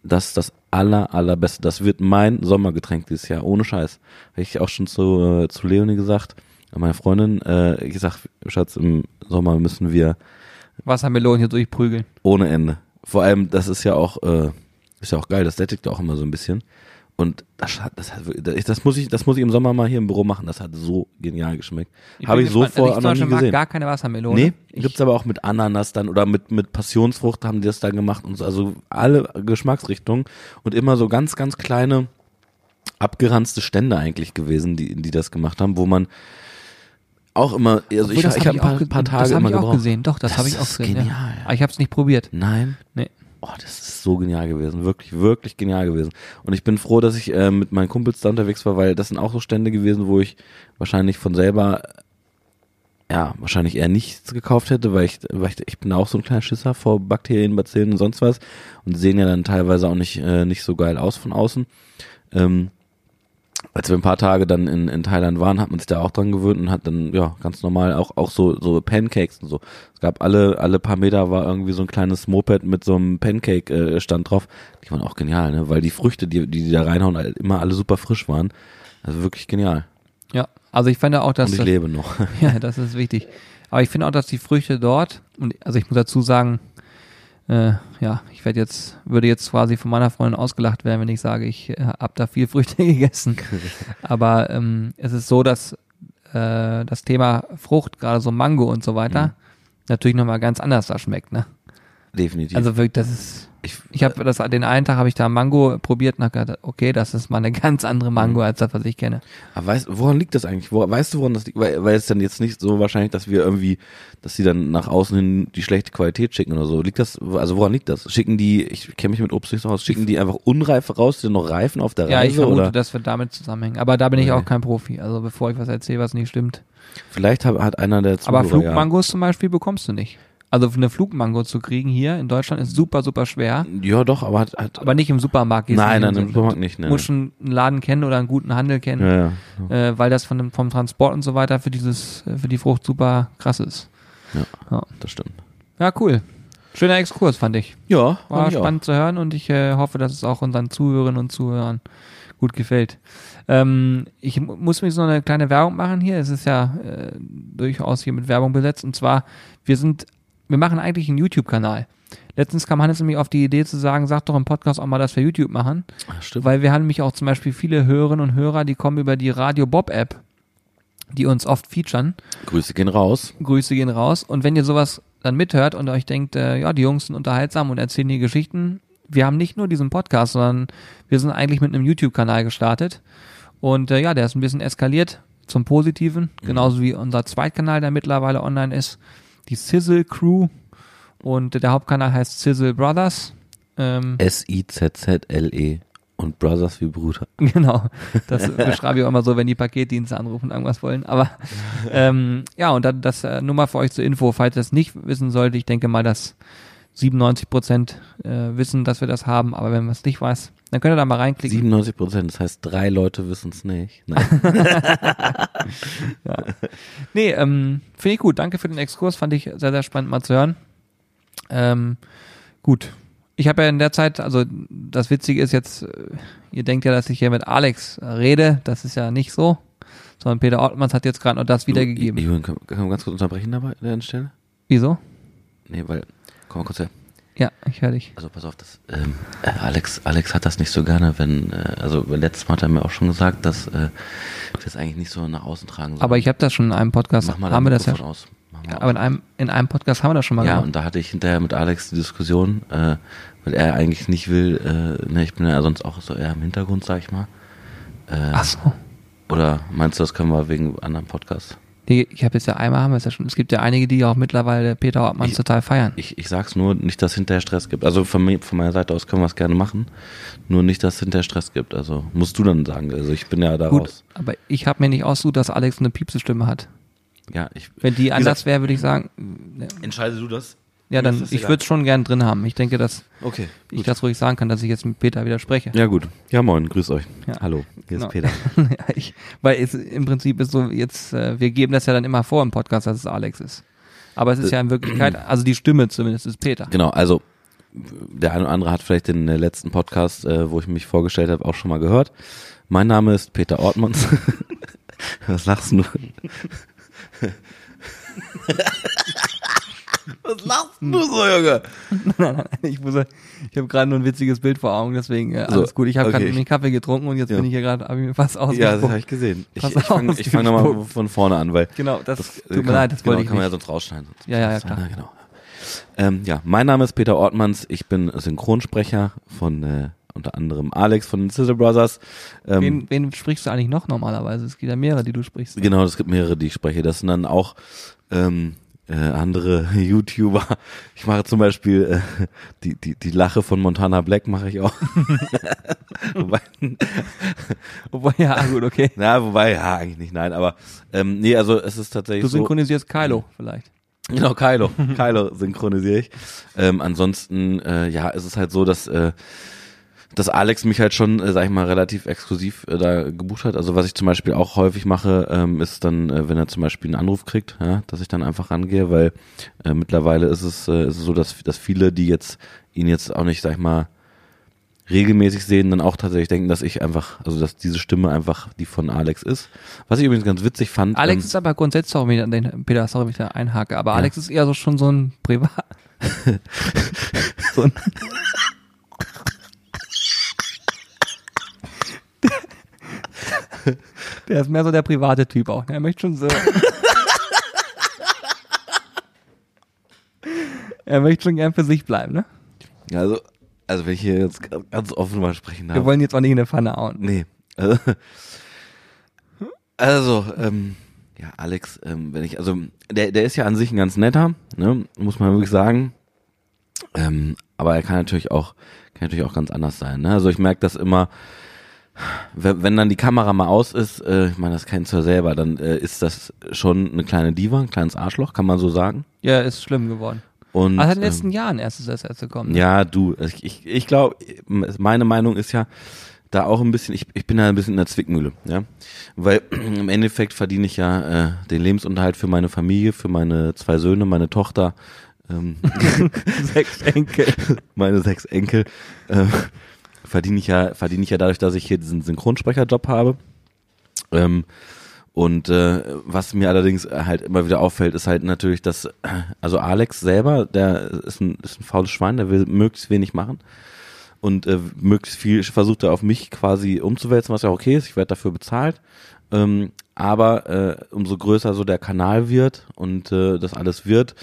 Das ist das aller, allerbeste. Das wird mein Sommergetränk dieses Jahr, ohne Scheiß. Habe ich auch schon zu, äh, zu Leonie gesagt, meine Freundin, äh, gesagt, Schatz, im Sommer müssen wir Wassermelonen hier durchprügeln. ohne Ende. Vor allem, das ist ja auch, äh, ist ja auch geil, das sättigt ja auch immer so ein bisschen. Und das hat, das hat, das muss ich, das muss ich im Sommer mal hier im Büro machen. Das hat so genial geschmeckt. Habe ich so vor noch nie mag gesehen. gar keine Wassermelone. Nee, Ich- gibt's aber auch mit Ananas dann oder mit, mit Passionsfrucht haben die das dann gemacht und so. Also alle Geschmacksrichtungen und immer so ganz, ganz kleine, abgeranzte Stände eigentlich gewesen, die, die das gemacht haben, wo man auch immer, also Obwohl, ich, ich hab habe ein paar, auch ge- paar Tage Das immer ich auch gebraucht. gesehen. Doch, das, Das habe ich auch gesehen. genial, Ja. Aber ich habe es nicht probiert. Nein. Nee. Oh, das ist so genial gewesen. Wirklich, wirklich genial gewesen. Und ich bin froh, dass ich äh, mit meinen Kumpels da unterwegs war, weil das sind auch so Stände gewesen, wo ich wahrscheinlich von selber, ja, wahrscheinlich eher nichts gekauft hätte, weil ich, weil ich, ich bin auch so ein kleiner Schisser vor Bakterien, Bazillen und sonst was und die sehen ja dann teilweise auch nicht, äh, nicht so geil aus von außen. Ähm, als wir ein paar Tage dann in, in Thailand waren, hat man sich da auch dran gewöhnt und hat dann, ja, ganz normal auch, auch so, so Pancakes und so. Es gab alle, alle paar Meter war irgendwie so ein kleines Moped mit so einem Pancake-Stand drauf. Die waren auch genial, ne? Weil die Früchte, die, die die da reinhauen, halt immer alle super frisch waren. Also wirklich genial. Ja, also ich finde auch, dass und ich das, lebe noch. ja, das ist wichtig. Aber ich finde auch, dass die Früchte dort und also ich muss dazu sagen, äh, ja, ich werde jetzt würde jetzt quasi von meiner Freundin ausgelacht werden, wenn ich sage, ich äh, habe da viel Früchte gegessen. Aber ähm, es ist so, dass äh, das Thema Frucht, gerade so Mango und so weiter, Mhm. natürlich nochmal ganz anders da schmeckt. Ne? Definitiv. Also wirklich, das ist Ich, Ich habe das den einen Tag habe ich da Mango probiert und hab gedacht, okay, das ist mal eine ganz andere Mango Mhm. als das, was ich kenne. Aber weißt, woran liegt das eigentlich? Wo, weißt du, woran das liegt? Weil, weil es dann jetzt nicht so wahrscheinlich, dass wir irgendwie, dass sie dann nach außen hin die schlechte Qualität schicken oder so. Liegt das, also woran liegt das? Schicken die, ich kenne mich mit Obst nicht so aus, schicken die einfach Unreife raus, die noch reifen auf der Ja, ich Reise? vermute, oder das wird damit zusammenhängen. Aber da bin ich Okay. auch kein Profi. Also bevor ich was erzähle, was nicht stimmt. vielleicht hat, hat einer der Aber Zuhörer, Flugmangos zum Beispiel bekommst du nicht. Also eine Flugmango zu kriegen hier in Deutschland ist super, super schwer. Ja, ja doch, aber hat, hat Aber nicht im Supermarkt. nein, nicht nein, im. Supermarkt nicht. Ne, Du musst schon einen Laden kennen oder einen guten Handel kennen, ja, ja. äh, weil das von dem, vom Transport und so weiter für dieses, für die Frucht super krass ist. Das stimmt. Ja, cool. Schöner Exkurs, fand ich. Ja, War ich auch. spannend zu hören und ich äh, hoffe, dass es auch unseren Zuhörerinnen und Zuhörern gut gefällt. Ähm, ich mu- muss mir so eine kleine Werbung machen hier. Es ist ja äh, durchaus hier mit Werbung besetzt. Und zwar, wir sind, wir machen eigentlich einen YouTube-Kanal. Letztens kam Hannes nämlich auf die Idee zu sagen, sag doch im Podcast auch mal, dass wir YouTube machen. Ah, Stimmt. Weil wir haben nämlich auch zum Beispiel viele Hörerinnen und Hörer, die kommen über die Radio Bob App, die uns oft featuren. Grüße gehen raus. Grüße gehen raus. Und wenn ihr sowas dann mithört und euch denkt, äh, ja, die Jungs sind unterhaltsam und erzählen die Geschichten, wir haben nicht nur diesen Podcast, sondern wir sind eigentlich mit einem YouTube-Kanal gestartet. Und äh, ja, der ist ein bisschen eskaliert zum Positiven, genauso wie unser Zweitkanal, der mittlerweile online ist, die Sizzle Crew. Und der Hauptkanal heißt Sizzle Brothers. Ähm, S-I-Z-Z-L-E. Und Brothers wie Bruder. Genau, das beschreibe ich auch immer so, wenn die Paketdienste anrufen und irgendwas wollen. Aber ähm, ja, und dann das äh, nur mal für euch zur Info, falls ihr das nicht wissen solltet. Ich denke mal, dass 97 Prozent äh, wissen, dass wir das haben. Aber wenn man es nicht weiß, dann könnt ihr da mal reinklicken. 97 Prozent, das heißt, drei Leute wissen es nicht. Nein. Nee, ähm, finde ich gut. Danke für den Exkurs. Fand ich sehr, sehr spannend mal zu hören. Ähm, gut. Ich habe ja in der Zeit, also das Witzige ist jetzt, äh, ihr denkt ja, dass ich hier mit Alex äh, rede. Das ist ja nicht so. Sondern Peter Ortmanns hat jetzt gerade noch das wiedergegeben. Julian, kann, kann man ganz kurz unterbrechen dabei an der Stelle? Wieso? Nee, weil, komm mal kurz her. Ja, ich höre dich. Also pass auf, das, ähm, äh, Alex, Alex hat das nicht so gerne, wenn, äh, also letztes Mal hat er mir auch schon gesagt, dass äh, wir das eigentlich nicht so nach außen tragen sollen. Aber ich habe das schon in einem Podcast, Mach mal haben wir das ja aus. Mach mal Ja, aus. aber in einem, in einem Podcast haben wir das schon mal Ja, gemacht. und da hatte ich hinterher mit Alex die Diskussion, äh, weil er eigentlich nicht will, äh, ne, ich bin ja sonst auch so eher im Hintergrund, sag ich mal. Äh, Ach so. Oder meinst du, das können wir wegen anderen Podcasts? Nee, Ich habe jetzt ja einmal haben wir es ja schon. Es gibt ja einige, die auch mittlerweile Peter Ortmann Ich- total feiern. Ich, ich sag's nur, nicht, dass hinterher Stress gibt. Also von, mir, von meiner Seite aus können wir es gerne machen, nur nicht, dass hinterher Stress gibt. Also musst du dann sagen. Also ich bin ja da Gut, raus. aber ich habe mir nicht ausgesucht, dass Alex eine piepse Stimme hat. Ja, ich. Wenn die anders wäre, würde ich sagen, ne, Entscheide du das? Ja, dann ich würde es schon gern drin haben. Ich denke, dass Okay. ich das ruhig sagen kann, dass ich jetzt mit Peter widerspreche. Ja, gut. Ja, moin, grüß euch. Ja. Hallo, hier Genau. ist Peter. ja, ich, weil es im Prinzip ist so jetzt, äh, wir geben das ja dann immer vor im Podcast, dass es Alex ist. Aber es ist ja in Wirklichkeit, also die Stimme zumindest ist Peter. Genau, also der eine oder andere hat vielleicht den äh, letzten Podcast, äh, wo ich mich vorgestellt habe, auch schon mal gehört. Mein Name ist Peter Ortmanns. Was lachst du? Was lachst du so, Junge? ich muss, ich habe gerade nur ein witziges Bild vor Augen, deswegen äh, So, alles gut. Ich habe okay. gerade einen Kaffee getrunken und jetzt Ja. bin ich hier gerade, habe ich mir fast Ja, das habe ich gesehen. Ich, ich fange fang nochmal von vorne an, weil genau, das, das tut mir kann, leid, das genau, wollte ich kann man ja nicht. sonst rausschneiden. Sonst Ja, ja, ja, klar. genau. Ähm, ja, mein Name ist Peter Ortmanns. Ich bin Synchronsprecher von äh, unter anderem Alex von den Sizzle Brothers. Ähm, Wen, wen sprichst du eigentlich noch normalerweise? Es gibt ja mehrere, die du sprichst. Genau, es gibt mehrere, die ich spreche. Das sind dann auch ähm, äh, andere YouTuber. Ich mache zum Beispiel äh, die, die, die Lache von Montana Black mache ich auch. wobei, Obwohl, ja, gut, okay. na, wobei, ja, eigentlich nicht, nein, aber ähm, nee, also es ist tatsächlich Du so. synchronisierst Kylo vielleicht. Genau, Kylo. Kylo synchronisiere ich. Ähm, ansonsten, äh, ja, ist es halt so, dass, äh, dass Alex mich halt schon, äh, sag ich mal, relativ exklusiv äh, da gebucht hat. Also was ich zum Beispiel auch häufig mache, ähm, ist dann, äh, wenn er zum Beispiel einen Anruf kriegt, ja, dass ich dann einfach rangehe, weil äh, mittlerweile ist es, äh, ist es so, dass, dass viele, die jetzt ihn jetzt auch nicht, sag ich mal, regelmäßig sehen, dann auch tatsächlich denken, dass ich einfach, also dass diese Stimme einfach die von Alex ist. Was ich übrigens ganz witzig fand. Alex ähm, ist aber grundsätzlich, sorry, an den, Peter, sorry, wenn ich da einhake, aber Alex ist eher so schon so ein Privat. so ein Der ist mehr so der private Typ auch. ne? Er möchte schon so. er möchte schon gern für sich bleiben, ne? Also, Also wenn ich hier jetzt ganz offen mal sprechen darf. Wir wollen jetzt auch nicht in der Pfanne hauen. Nee. Also, also ähm, ja, Alex, ähm, wenn ich, also der, der ist ja an sich ein ganz netter, ne, muss man wirklich sagen. Ähm, aber er kann natürlich auch, kann natürlich auch ganz anders sein. Ne? Also ich merke das immer, wenn, wenn dann die Kamera mal aus ist, äh, ich meine, das kennst du ja selber, dann äh, ist das schon eine kleine Diva, ein kleines Arschloch, kann man so sagen. Ja, ist schlimm geworden. Und, Also in den ähm, letzten Jahren erst ist das erst gekommen. ne? Ja, du, ich, ich, ich glaube, meine Meinung ist ja, da auch ein bisschen, ich, ich bin da ein bisschen in der Zwickmühle, ja. Weil im Endeffekt verdiene ich ja äh, den Lebensunterhalt für meine Familie, für meine zwei Söhne, meine Tochter, ähm, Sechs Enkel. meine sechs Enkel, äh, verdiene ich ja, verdiene ich ja dadurch, dass ich hier diesen Synchronsprecherjob habe. Ähm, und äh, was mir allerdings halt immer wieder auffällt, ist halt natürlich, dass, also Alex selber, der ist ein, ist ein faules Schwein, der will möglichst wenig machen und äh, möglichst viel versucht er auf mich quasi umzuwälzen, was ja okay ist, ich werde dafür bezahlt. Ähm, aber äh, umso größer so der Kanal wird und äh, das alles wird,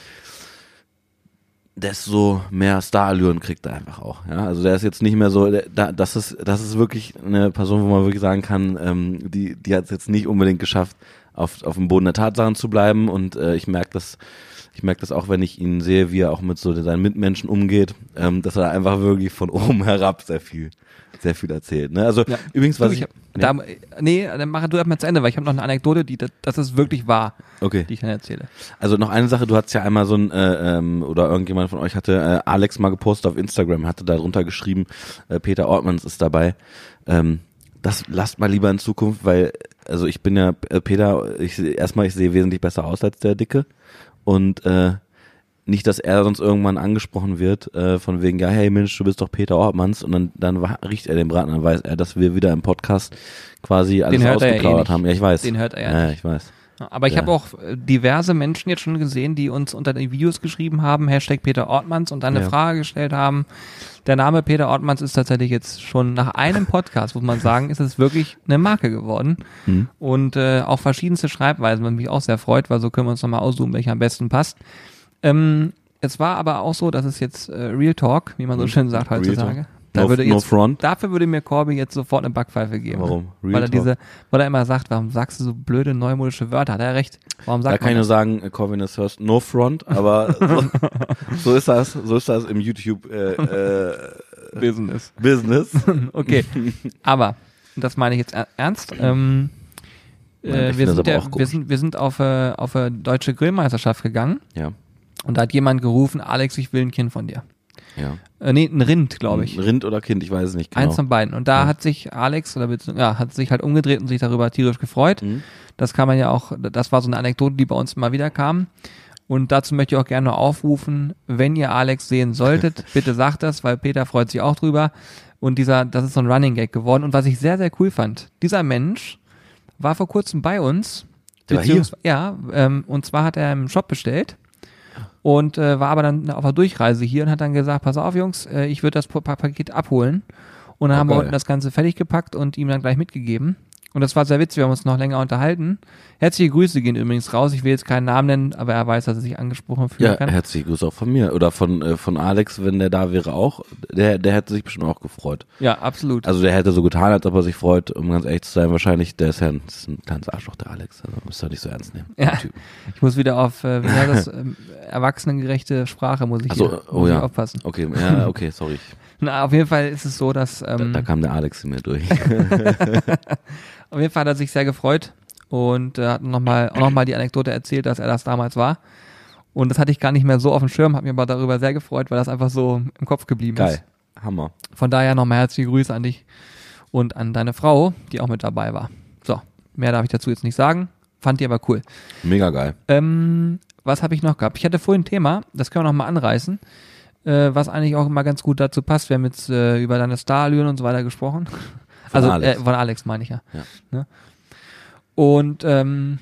desto mehr Starallüren kriegt er einfach auch. Ja? Also der ist jetzt nicht mehr so, der, da, das ist, das ist wirklich eine Person, wo man wirklich sagen kann, ähm, die, die hat es jetzt nicht unbedingt geschafft, auf, auf dem Boden der Tatsachen zu bleiben. Und äh, ich merke das, ich merke das auch, wenn ich ihn sehe, wie er auch mit so seinen Mitmenschen umgeht, ähm, dass er einfach wirklich von oben herab sehr viel, sehr viel erzählt. Ne? Also Ja. übrigens, was Du, ich, ich hab, da, nee, dann mach du erstmal zu Ende, weil ich habe noch eine Anekdote, die das, das ist wirklich wahr, okay. die ich dann erzähle. Also noch eine Sache, du hattest ja einmal so ein, äh, ähm, oder irgendjemand von euch hatte äh, Alex mal gepostet auf Instagram, hatte da drunter geschrieben, äh, Peter Ortmanns ist dabei. Ähm, das lasst mal lieber in Zukunft, weil, also ich bin ja, äh, Peter, ich erstmal, ich sehe wesentlich besser aus als der Dicke. Und äh, nicht, dass er sonst irgendwann angesprochen wird, äh, von wegen, ja, hey Mensch, du bist doch Peter Ortmanns und dann, dann riecht er den Braten, dann weiß er, dass wir wieder im Podcast quasi alles ja eh ausgeplaudert nicht. haben. Ja, ich weiß. Den hört er ja ja nicht. ich weiß. Aber ich Ja. habe auch äh, diverse Menschen jetzt schon gesehen, die uns unter den Videos geschrieben haben, Hashtag Peter Ortmanns und dann eine Ja. Frage gestellt haben. Der Name Peter Ortmanns ist tatsächlich jetzt schon nach einem Podcast, muss man sagen, ist es wirklich eine Marke geworden. Mhm. Und äh, auch verschiedenste Schreibweisen, was mich auch sehr freut, weil so können wir uns nochmal aussuchen, welcher am besten passt. Ähm, es war aber auch so, dass es jetzt äh, Real Talk, wie man so Mhm. schön sagt heutzutage. Da No- würde no jetzt, front. Dafür würde mir Corby jetzt sofort eine Backpfeife geben. Warum? Real weil er Talk. diese, weil er immer sagt, warum sagst du so blöde neumodische Wörter? Hat er recht? Warum Da sagt kann ich nur sagen, äh, Corvin is first, no front, aber so, so ist das, so ist das im YouTube äh, äh, Business. Business. Okay, aber das meine ich jetzt er- ernst. Ähm, äh, wir, sind auch wir sind wir sind auf äh, auf eine deutsche Grillmeisterschaft gegangen Ja, und da hat jemand gerufen, Alex, ich will ein Kind von dir. ja. Äh, nee, ein Rind, glaube ich. Rind oder Kind, ich weiß es nicht genau. Eins von beiden. Und da Ja. hat sich Alex oder ja, hat sich halt umgedreht und sich darüber tierisch gefreut. Mhm. Das kann man ja auch, das war so eine Anekdote, die bei uns immer wieder kam. Und dazu möchte ich auch gerne aufrufen, wenn ihr Alex sehen solltet, bitte sagt das, weil Peter freut sich auch drüber. Und dieser, das ist so ein Running Gag geworden. Und was ich sehr, sehr cool fand, dieser Mensch war vor kurzem bei uns. Der war hier? Ja, ähm, und zwar hat er im Shop bestellt und äh, war aber dann auf der Durchreise hier und hat dann gesagt, pass auf Jungs, äh, ich würde das Pa- Pa- Paket abholen. Und dann Oh, haben wir unten das Ganze fertig gepackt und ihm dann gleich mitgegeben. Und das war sehr witzig, wir haben uns noch länger unterhalten. Herzliche Grüße gehen übrigens raus. Ich will jetzt keinen Namen nennen, aber er weiß, dass er sich angesprochen fühlen Ja, kann. herzliche Grüße auch von mir. Oder von, äh, von Alex, wenn der da wäre auch. Der, der hätte sich bestimmt auch gefreut. Ja, absolut. Also der hätte so getan, als ob er sich freut, um ganz ehrlich zu sein. Wahrscheinlich, der ist ja ein, ist ein kleines Arschloch, der Alex. Also müsst ihr nicht so ernst nehmen. Ja. Ich muss wieder auf, äh, wie heißt das, ähm, erwachsenengerechte Sprache muss ich, Ach so, hier, oh muss ich ja. aufpassen. Okay, ja, okay, sorry. Na, auf jeden Fall ist es so, dass Da, ähm, da kam der Alex in mir durch. Auf jeden Fall hat er sich sehr gefreut und äh, hat nochmal auch nochmal die Anekdote erzählt, dass er das damals war. Und das hatte ich gar nicht mehr so auf dem Schirm, habe mich aber darüber sehr gefreut, weil das einfach so im Kopf geblieben Geil. ist. Hammer. Von daher nochmal herzliche Grüße an dich und an deine Frau, die auch mit dabei war. So, mehr darf ich dazu jetzt nicht sagen. Fand die aber cool. Mega geil. Ähm, was habe ich noch gehabt? Ich hatte vorhin ein Thema, das können wir noch mal anreißen, äh, was eigentlich auch immer ganz gut dazu passt. Wir haben jetzt äh, über deine Starallüren und so weiter gesprochen. Also Alex. Äh, von Alex meine ich ja. Ja. Ne? Und ähm,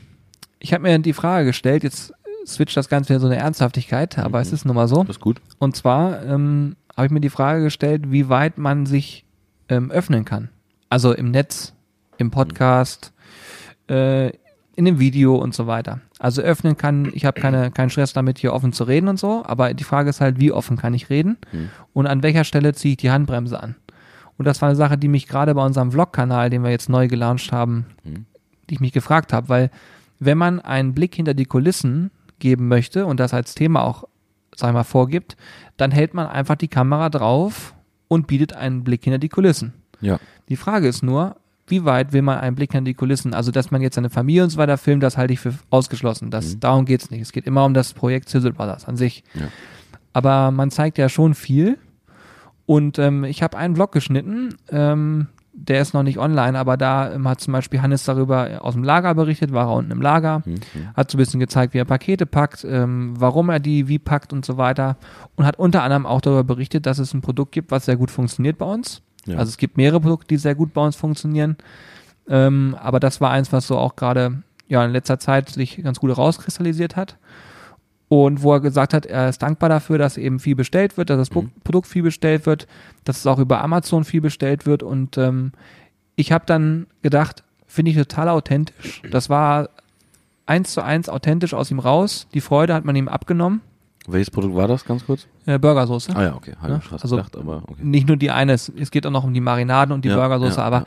ich habe mir die Frage gestellt, jetzt switcht das Ganze wieder so eine Ernsthaftigkeit, aber Mhm. es ist nun mal so. Das ist gut. Und zwar ähm, habe ich mir die Frage gestellt, wie weit man sich ähm, öffnen kann. Also im Netz, im Podcast, äh, in dem Video und so weiter. Also öffnen kann, ich habe keine, keinen Stress damit, hier offen zu reden und so, aber die Frage ist halt, wie offen kann ich reden Hm. und an welcher Stelle ziehe ich die Handbremse an. Und das war eine Sache, die mich gerade bei unserem Vlog-Kanal, den wir jetzt neu gelauncht haben, Hm. die ich mich gefragt habe, weil wenn man einen Blick hinter die Kulissen geben möchte und das als Thema auch, sag ich mal, vorgibt, dann hält man einfach die Kamera drauf und bietet einen Blick hinter die Kulissen. Ja. Die Frage ist nur, wie weit will man einen Blick hinter die Kulissen? Also, dass man jetzt seine Familie und so weiter filmt, das halte ich für ausgeschlossen. Das, Mhm. Darum geht's nicht. Es geht immer um das Projekt Sizzle Brothers an sich. Ja. Aber man zeigt ja schon viel. Und ähm, ich habe einen Vlog geschnitten, ähm, der ist noch nicht online, aber da ähm, hat zum Beispiel Hannes darüber aus dem Lager berichtet, war er unten im Lager, Hm, hm. hat so ein bisschen gezeigt, wie er Pakete packt, ähm, warum er die wie packt und so weiter. Und hat unter anderem auch darüber berichtet, dass es ein Produkt gibt, was sehr gut funktioniert bei uns. Ja. Also es gibt mehrere Produkte, die sehr gut bei uns funktionieren. Ähm, aber das war eins, was so auch gerade ja, in letzter Zeit sich ganz gut herauskristallisiert hat. Und wo er gesagt hat, er ist dankbar dafür, dass eben viel bestellt wird, dass das Pro- Produkt viel bestellt wird, dass es auch über Amazon viel bestellt wird. Und ähm, ich habe dann gedacht, finde ich total authentisch. Das war eins zu eins authentisch aus ihm raus. Die Freude hat man ihm abgenommen. Welches Produkt war das, ganz kurz? Äh, Burgersoße. Ah ja, okay. Hatte Ja, also- gedacht, aber okay. Nicht nur die eine, es, es geht auch noch um die Marinaden und die Ja, Burgersoße, ja, aber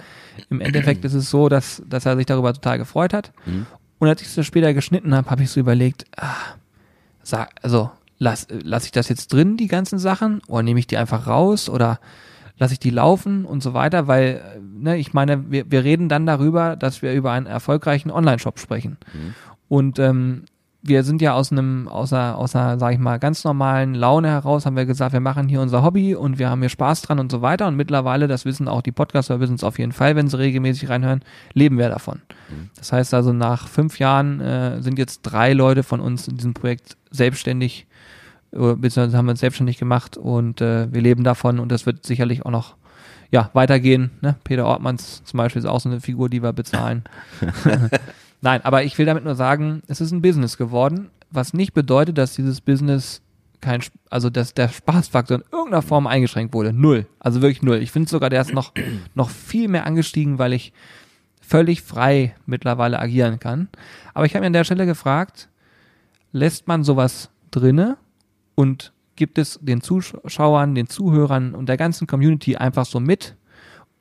im Endeffekt ist es so, dass, dass er sich darüber total gefreut hat. Mhm. Und als ich das später geschnitten habe, habe ich so überlegt, ah, sag, also lass, lass ich das jetzt drin, die ganzen Sachen, oder nehme ich die einfach raus oder lasse ich die laufen und so weiter, weil, ne, ich meine, wir, wir reden dann darüber, dass wir über einen erfolgreichen Online-Shop sprechen. Mhm. Und ähm, wir sind ja aus einem, aus einer, aus einer, sag ich mal, ganz normalen Laune heraus, haben wir gesagt, wir machen hier unser Hobby und wir haben hier Spaß dran und so weiter. Und mittlerweile, das wissen auch die Podcaster, wissen es auf jeden Fall, wenn sie regelmäßig reinhören, leben wir davon. Das heißt also, nach fünf Jahren äh, sind jetzt drei Leute von uns in diesem Projekt selbstständig, äh, beziehungsweise haben wir uns selbstständig gemacht und äh, wir leben davon und das wird sicherlich auch noch ja, weitergehen. Ne? Peter Ortmanns zum Beispiel ist auch so eine Figur, die wir bezahlen. Nein, aber ich will damit nur sagen, es ist ein Business geworden, was nicht bedeutet, dass dieses Business kein, also dass der Spaßfaktor in irgendeiner Form eingeschränkt wurde. Null. Also wirklich null. Ich finde sogar, der ist noch, noch viel mehr angestiegen, weil ich völlig frei mittlerweile agieren kann. Aber ich habe mir an der Stelle gefragt, lässt man sowas drinne und gibt es den Zuschauern, den Zuhörern und der ganzen Community einfach so mit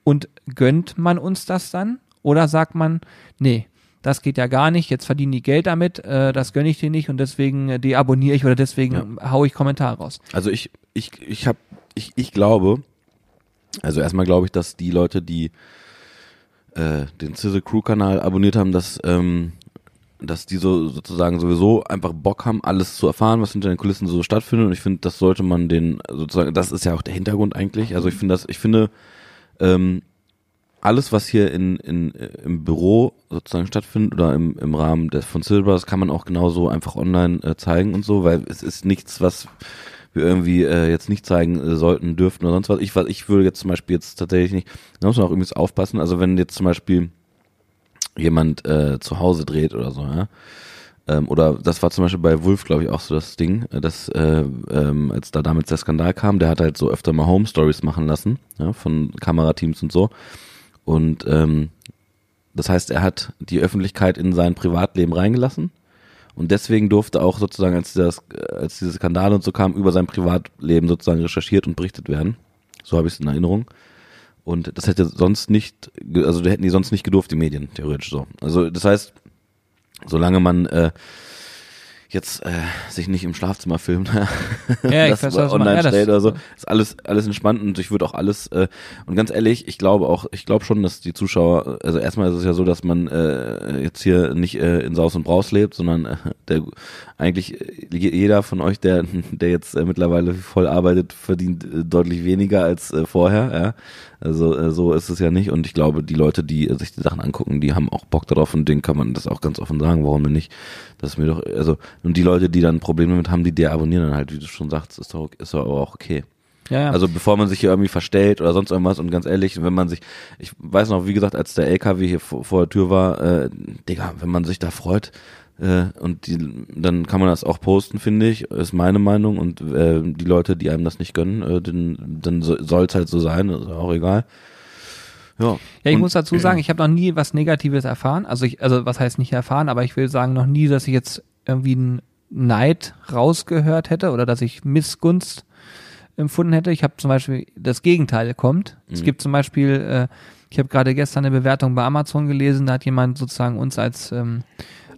und gönnt man uns das dann? Oder sagt man, nee, das geht ja gar nicht, jetzt verdienen die Geld damit, äh, das gönne ich dir nicht und deswegen äh, deabonniere ich oder deswegen hau ich Kommentare raus. Also ich, ich, ich habe, ich, ich glaube, also erstmal glaube ich, dass die Leute, die äh, den Sizzle Crew Kanal abonniert haben, dass, ähm, dass die so sozusagen sowieso einfach Bock haben, alles zu erfahren, was hinter den Kulissen so stattfindet. Und ich finde, das sollte man den sozusagen, das ist ja auch der Hintergrund eigentlich. Also ich finde das, ich finde, ähm, alles, was hier in, in, äh, im Büro sozusagen stattfindet oder im, im Rahmen des von Silvers, kann man auch genauso einfach online äh, zeigen und so, weil es ist nichts, was wir irgendwie äh, jetzt nicht zeigen äh, sollten, dürften oder sonst was. Ich, was. ich würde jetzt zum Beispiel jetzt tatsächlich nicht, da muss man auch irgendwie aufpassen, also wenn jetzt zum Beispiel jemand äh, zu Hause dreht oder so, ja, ähm, oder das war zum Beispiel bei Wolf, glaube ich, auch so das Ding, äh, dass äh, ähm, als da damals der Skandal kam, der hat halt so öfter mal Home Stories machen lassen, ja, von Kamerateams und so. Und ähm, das heißt, er hat die Öffentlichkeit in sein Privatleben reingelassen. Und deswegen durfte auch sozusagen, als, das, als diese Skandale und so kamen, über sein Privatleben sozusagen recherchiert und berichtet werden. So habe ich es in Erinnerung. Und das hätte sonst nicht, also hätten die sonst nicht gedurft, die Medien, theoretisch so. Also das heißt, solange man äh, jetzt äh, sich nicht im Schlafzimmer filmt, Ja, ich das weiß, was du online. Ja, stellt oder so, ist alles alles entspannt und ich würde auch alles äh, und ganz ehrlich, ich glaube auch, ich glaube schon, dass die Zuschauer, also erstmal ist es ja so, dass man äh, jetzt hier nicht äh, in Saus und Braus lebt, sondern äh, der eigentlich äh, je- jeder von euch, der der jetzt äh, mittlerweile voll arbeitet, verdient äh, deutlich weniger als äh, vorher, ja. Also äh, so ist es ja nicht und ich glaube, die Leute, die äh, sich die Sachen angucken, die haben auch Bock darauf und denen kann man das auch ganz offen sagen, warum denn nicht? Das ist mir doch also und die Leute, die dann Probleme damit haben, die deabonnieren dann halt, wie du schon sagst, ist doch ist doch aber auch okay. Ja, ja. Also bevor man sich hier irgendwie verstellt oder sonst irgendwas und ganz ehrlich, wenn man sich, ich weiß noch, wie gesagt, als der LKW hier vor, vor der Tür war, äh, Digga, wenn man sich da freut, äh, und die, dann kann man das auch posten, finde ich, ist meine Meinung und äh, die Leute, die einem das nicht gönnen, äh, dann, dann so, soll es halt so sein, ist auch egal. Ja, Ja, ich Und- muss dazu sagen, ich habe noch nie was Negatives erfahren. Also ich, also was heißt nicht erfahren, aber ich will sagen, noch nie, dass ich jetzt irgendwie einen Neid rausgehört hätte oder dass ich Missgunst empfunden hätte. Ich habe zum Beispiel das Gegenteil kommt. Es Mhm. gibt zum Beispiel, äh, ich habe gerade gestern eine Bewertung bei Amazon gelesen, da hat jemand sozusagen uns als, ähm,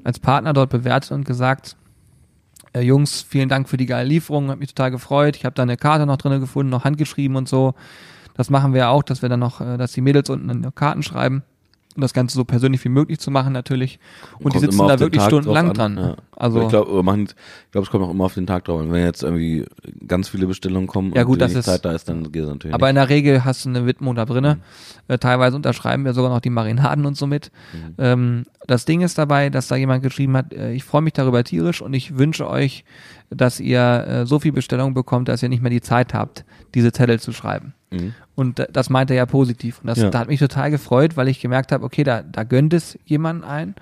als Partner dort bewertet und gesagt, äh, Jungs, vielen Dank für die geile Lieferung, hat mich total gefreut. Ich habe da eine Karte noch drinne gefunden, noch handgeschrieben und so. Das machen wir ja auch, dass wir dann noch, äh, dass die Mädels unten Karten schreiben. Und das Ganze so persönlich wie möglich zu machen natürlich. Und die Kommt sitzen immer da wirklich Tag stundenlang dran. an, ja. Also ich glaube, ich glaub, es kommt auch immer auf den Tag drauf an. Wenn jetzt irgendwie ganz viele Bestellungen kommen Ja, und gut, das wenig ist- Zeit da ist, dann geht es natürlich Aber nicht. in der Regel hast du eine Widmung da drinne. Äh, teilweise unterschreiben wir sogar noch die Marinaden und so mit. Mhm. Ähm, das Ding ist dabei, dass da jemand geschrieben hat, äh, ich freue mich darüber tierisch und ich wünsche euch, dass ihr äh, so viel Bestellungen bekommt, dass ihr nicht mehr die Zeit habt, diese Zettel zu schreiben. Mhm. Und das meinte er ja positiv. Und das Ja. da hat mich total gefreut, weil ich gemerkt habe, okay, da, da gönnt es jemanden ein.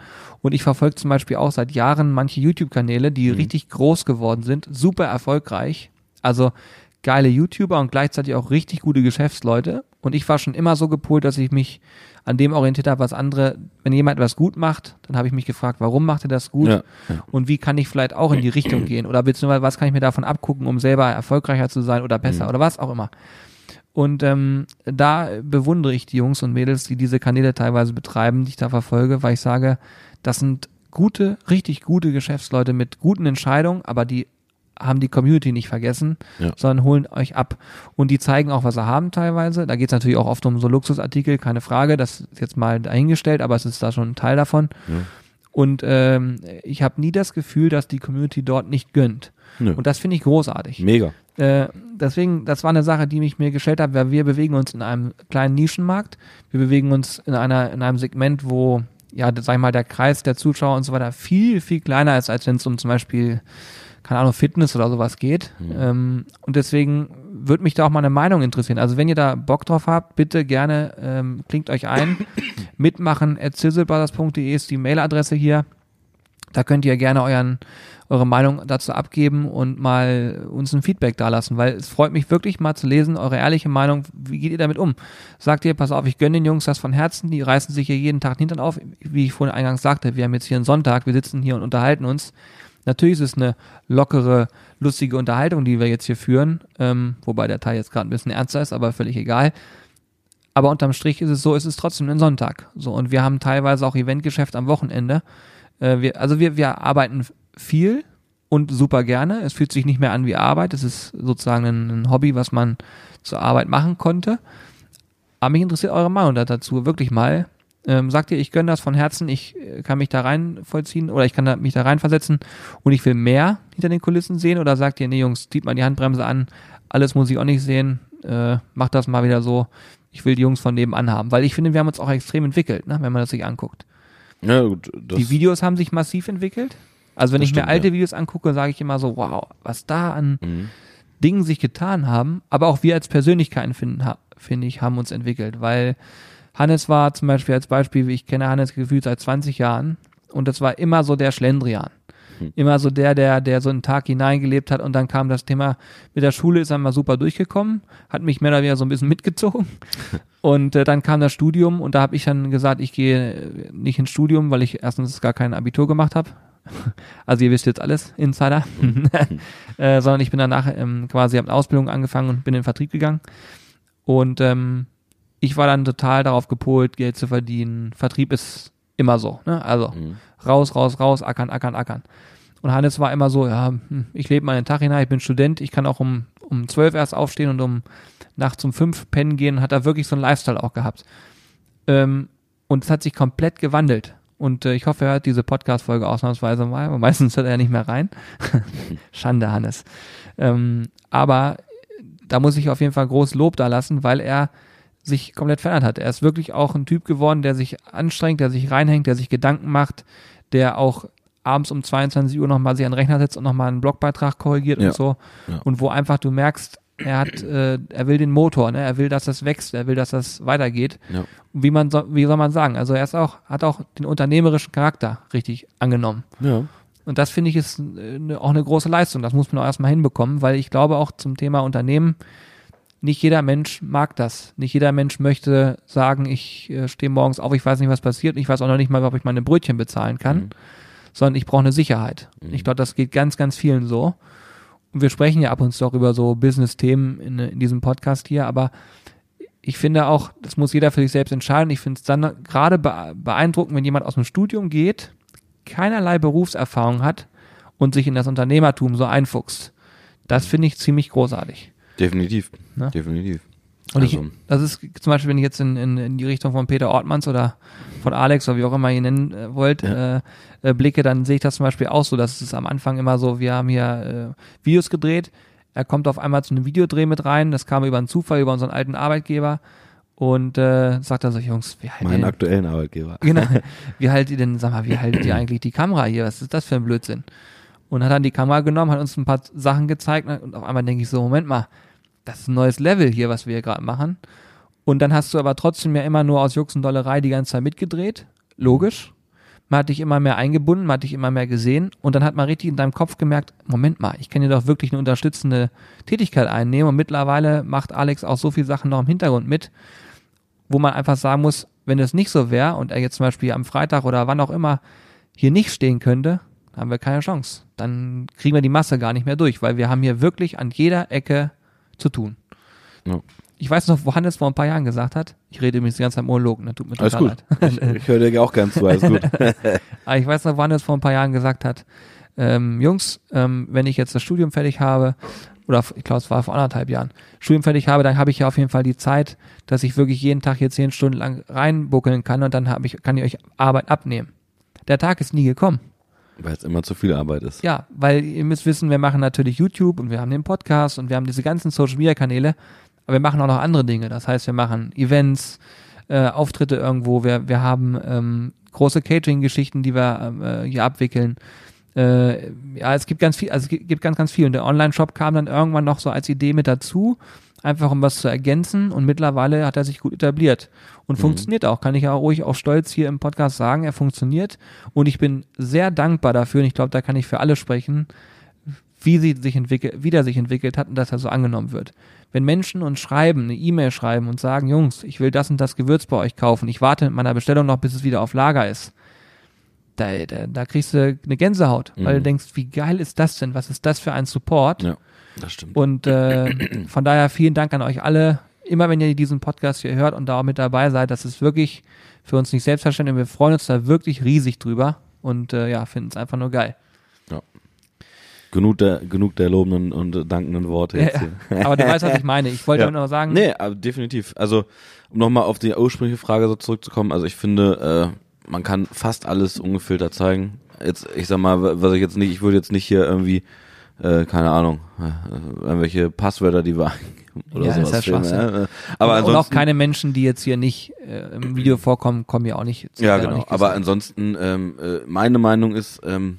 Und ich verfolge zum Beispiel auch seit Jahren manche YouTube-Kanäle, die Mhm. richtig groß geworden sind, super erfolgreich. Also geile YouTuber und gleichzeitig auch richtig gute Geschäftsleute. Und ich war schon immer so gepolt, dass ich mich an dem orientiert habe, was andere, wenn jemand etwas gut macht, dann habe ich mich gefragt, warum macht er das gut? Ja, ja. Und wie kann ich vielleicht auch in die Richtung gehen? Oder beziehungsweise was kann ich mir davon abgucken, um selber erfolgreicher zu sein oder besser Mhm. oder was auch immer. Und ähm, da bewundere ich die Jungs und Mädels, die diese Kanäle teilweise betreiben, die ich da verfolge, weil ich sage, das sind gute, richtig gute Geschäftsleute mit guten Entscheidungen, aber die haben die Community nicht vergessen, Ja. sondern holen euch ab. Und die zeigen auch, was sie haben teilweise. Da geht es natürlich auch oft um so Luxusartikel, keine Frage. Das ist jetzt mal dahingestellt, aber es ist da schon ein Teil davon. Ja. Und ähm, ich habe nie das Gefühl, dass die Community dort nicht gönnt. Nö. Und das finde ich großartig. Mega. Äh, deswegen, das war eine Sache, die mich mir gestellt hat, weil wir bewegen uns in einem kleinen Nischenmarkt. Wir bewegen uns in einer, in einem Segment, wo, ja, sag ich mal, der Kreis der Zuschauer und so weiter viel, viel kleiner ist, als wenn es um zum Beispiel, keine Ahnung, Fitness oder sowas geht. Ähm, und deswegen würde mich da auch mal eine Meinung interessieren. Also wenn ihr da Bock drauf habt, bitte gerne ähm, klingt euch ein. Mitmachen at sizzlebrothers.de ist die Mailadresse hier. Da könnt ihr gerne euren, eure Meinung dazu abgeben und mal uns ein Feedback dalassen, weil es freut mich wirklich mal zu lesen, eure ehrliche Meinung. Wie geht ihr damit um? Sagt ihr, pass auf, ich gönne den Jungs das von Herzen, die reißen sich hier jeden Tag den Hintern auf. Wie ich vorhin eingangs sagte, wir haben jetzt hier einen Sonntag, wir sitzen hier und unterhalten uns. Natürlich ist es eine lockere, lustige Unterhaltung, die wir jetzt hier führen, ähm, wobei der Teil jetzt gerade ein bisschen ernster ist, aber völlig egal. Aber unterm Strich ist es so, es ist trotzdem ein Sonntag. So, und wir haben teilweise auch Eventgeschäft am Wochenende. Äh, wir, also wir, wir arbeiten viel und super gerne. Es fühlt sich nicht mehr an wie Arbeit. Es ist sozusagen ein, ein Hobby, was man zur Arbeit machen konnte. Aber mich interessiert eure Meinung da- dazu wirklich mal. Ähm, sagt ihr, ich gönne das von Herzen, ich äh, kann mich da rein vollziehen oder ich kann da, mich da reinversetzen und ich will mehr hinter den Kulissen sehen oder sagt ihr, nee Jungs, zieht mal die Handbremse an, alles muss ich auch nicht sehen, äh, macht das mal wieder so, ich will die Jungs von nebenan haben, weil ich finde, wir haben uns auch extrem entwickelt, ne, wenn man das sich anguckt. Ja, gut. Das, Die Videos haben sich massiv entwickelt. Also wenn ich mir stimmt, alte ja. Videos angucke, sage ich immer so, wow, was da an Mhm. Dingen sich getan haben, aber auch wir als Persönlichkeiten finde ich, haben uns entwickelt, weil Hannes war zum Beispiel als Beispiel, ich kenne Hannes gefühlt seit 20 Jahren und das war immer so der Schlendrian. Hm. Immer so der, der, der so einen Tag hineingelebt hat und dann kam das Thema mit der Schule, ist er mal super durchgekommen, hat mich mehr oder weniger so ein bisschen mitgezogen und äh, dann kam das Studium und da habe ich dann gesagt, ich gehe äh, nicht ins Studium, weil ich erstens gar kein Abitur gemacht habe. Also ihr wisst jetzt alles, Insider. äh, sondern ich bin danach ähm, quasi habe eine Ausbildung angefangen und bin in den Vertrieb gegangen. Und ähm, ich war dann total darauf gepolt, Geld zu verdienen. Vertrieb ist immer so. Ne? Also Mhm. raus, raus, raus, ackern, ackern, ackern. Und Hannes war immer so, ja, hm, ich lebe meinen Tag hinein, ich bin Student, ich kann auch um, um 12 erst aufstehen und um nachts um 5 pennen gehen, hat er wirklich so einen Lifestyle auch gehabt. Ähm, und es hat sich komplett gewandelt. Und äh, ich hoffe, er hört diese Podcast-Folge ausnahmsweise mal, aber meistens hört er ja nicht mehr rein. Schande, Hannes. Ähm, aber da muss ich auf jeden Fall groß Lob da lassen, weil er sich komplett verändert hat. Er ist wirklich auch ein Typ geworden, der sich anstrengt, der sich reinhängt, der sich Gedanken macht, der auch abends um 22 Uhr nochmal sich an den Rechner setzt und nochmal einen Blogbeitrag korrigiert Ja. und so. Ja. Und wo einfach du merkst, er hat, äh, er will den Motor, ne? er will, dass das wächst, er will, dass das weitergeht. Ja. Wie man so, wie soll man sagen? Also er ist auch, hat auch den unternehmerischen Charakter richtig angenommen. Ja. Und das finde ich ist äh, ne, auch eine große Leistung. Das muss man auch erstmal hinbekommen, weil ich glaube auch zum Thema Unternehmen, nicht jeder Mensch mag das. Nicht jeder Mensch möchte sagen, ich äh, stehe morgens auf, ich weiß nicht, was passiert, ich weiß auch noch nicht mal, ob ich meine Brötchen bezahlen kann, Mhm. sondern ich brauche eine Sicherheit. Mhm. Ich glaube, das geht ganz, ganz vielen so. Und wir sprechen ja ab und zu auch über so Business-Themen in, in diesem Podcast hier, aber ich finde auch, das muss jeder für sich selbst entscheiden. Ich finde es dann gerade be- beeindruckend, wenn jemand aus dem Studium geht, keinerlei Berufserfahrung hat und sich in das Unternehmertum so einfuchst. Das finde ich ziemlich großartig. Definitiv. Ne? Definitiv. Und also, ich, das ist zum Beispiel, wenn ich jetzt in, in, in die Richtung von Peter Ortmanns oder von Alex oder wie auch immer ihr nennen äh, wollt, Ja. äh, äh, blicke, dann sehe ich das zum Beispiel auch so, dass es am Anfang immer so, wir haben hier äh, Videos gedreht, er kommt auf einmal zu einem Videodreh mit rein, das kam über einen Zufall, über unseren alten Arbeitgeber und äh, sagt er so, Jungs, wie haltet meinen aktuellen Arbeitgeber. genau, wie haltet ihr denn, sag mal, wie haltet ihr eigentlich die Kamera hier, was ist das für ein Blödsinn? Und hat dann die Kamera genommen, hat uns ein paar Sachen gezeigt und auf einmal denke ich so, Moment mal, das ist ein neues Level hier, was wir hier gerade machen. Und dann hast du aber trotzdem ja immer nur aus Jux und Dollerei die ganze Zeit mitgedreht. Logisch. Man hat dich immer mehr eingebunden, man hat dich immer mehr gesehen und dann hat man richtig in deinem Kopf gemerkt, Moment mal, ich kann hier doch wirklich eine unterstützende Tätigkeit einnehmen und mittlerweile macht Alex auch so viele Sachen noch im Hintergrund mit, wo man einfach sagen muss, wenn es nicht so wäre und er jetzt zum Beispiel am Freitag oder wann auch immer hier nicht stehen könnte, haben wir keine Chance. Dann kriegen wir die Masse gar nicht mehr durch, weil wir haben hier wirklich an jeder Ecke zu tun. Ja. Ich weiß noch, wo Hannes vor ein paar Jahren gesagt hat, ich rede übrigens die ganze Zeit Monolog, ne, tut mir Alles total gut. leid. Ich, ich höre dir auch ganz zu, alles gut. Aber ich weiß noch, wo Hannes vor ein paar Jahren gesagt hat, ähm, Jungs, ähm, wenn ich jetzt das Studium fertig habe, oder ich glaube, es war vor anderthalb Jahren, Studium fertig habe, dann habe ich ja auf jeden Fall die Zeit, dass ich wirklich jeden Tag hier zehn Stunden lang reinbuckeln kann und dann habe ich, kann ich euch Arbeit abnehmen. Der Tag ist nie gekommen. Weil es immer zu viel Arbeit ist. Ja, weil ihr müsst wissen, wir machen natürlich YouTube und wir haben den Podcast und wir haben diese ganzen Social Media Kanäle, aber wir machen auch noch andere Dinge. Das heißt, wir machen Events, äh, Auftritte irgendwo, wir, wir haben ähm, große Catering-Geschichten, die wir ähm, äh, hier abwickeln. Äh, ja, es gibt ganz viel, also es gibt gibt ganz, ganz viel. Und der Online-Shop kam dann irgendwann noch so als Idee mit dazu, einfach um was zu ergänzen und mittlerweile hat er sich gut etabliert und funktioniert auch, kann ich ja ruhig auch stolz hier im Podcast sagen, er funktioniert und ich bin sehr dankbar dafür und ich glaube, da kann ich für alle sprechen, wie sie sich entwickelt, wie der sich entwickelt hat und dass er so angenommen wird. Wenn Menschen uns schreiben, eine E-Mail schreiben und sagen, Jungs, ich will das und das Gewürz bei euch kaufen, ich warte mit meiner Bestellung noch, bis es wieder auf Lager ist, da, da, da kriegst du eine Gänsehaut, weil Mhm. du denkst, wie geil ist das denn? Was ist das für ein Support? Ja, das stimmt. Und äh, von daher vielen Dank an euch alle. Immer wenn ihr diesen Podcast hier hört und da auch mit dabei seid, das ist wirklich für uns nicht selbstverständlich. Wir freuen uns da wirklich riesig drüber und äh, ja, finden es einfach nur geil. genug der, genug der lobenden und dankenden Worte jetzt Ja, hier. Aber du weißt, was ich meine. Ich wollte Ja. nur noch sagen, Nee, aber definitiv. Also, um nochmal auf die ursprüngliche Frage so zurückzukommen, also ich finde, äh, man kann fast alles ungefiltert zeigen. Jetzt, ich sag mal, was ich jetzt nicht, ich würde jetzt nicht hier irgendwie, äh, keine Ahnung, äh, irgendwelche Passwörter, die wir eingeben oder Ja, ist sowas ja filmen. Schwachsinn. Ja, äh, aber und ansonsten, auch keine Menschen, die jetzt hier nicht äh, im Video vorkommen, kommen ja auch nicht. ja werden auch genau. Aber ansonsten, ähm, äh, meine Meinung ist, ähm,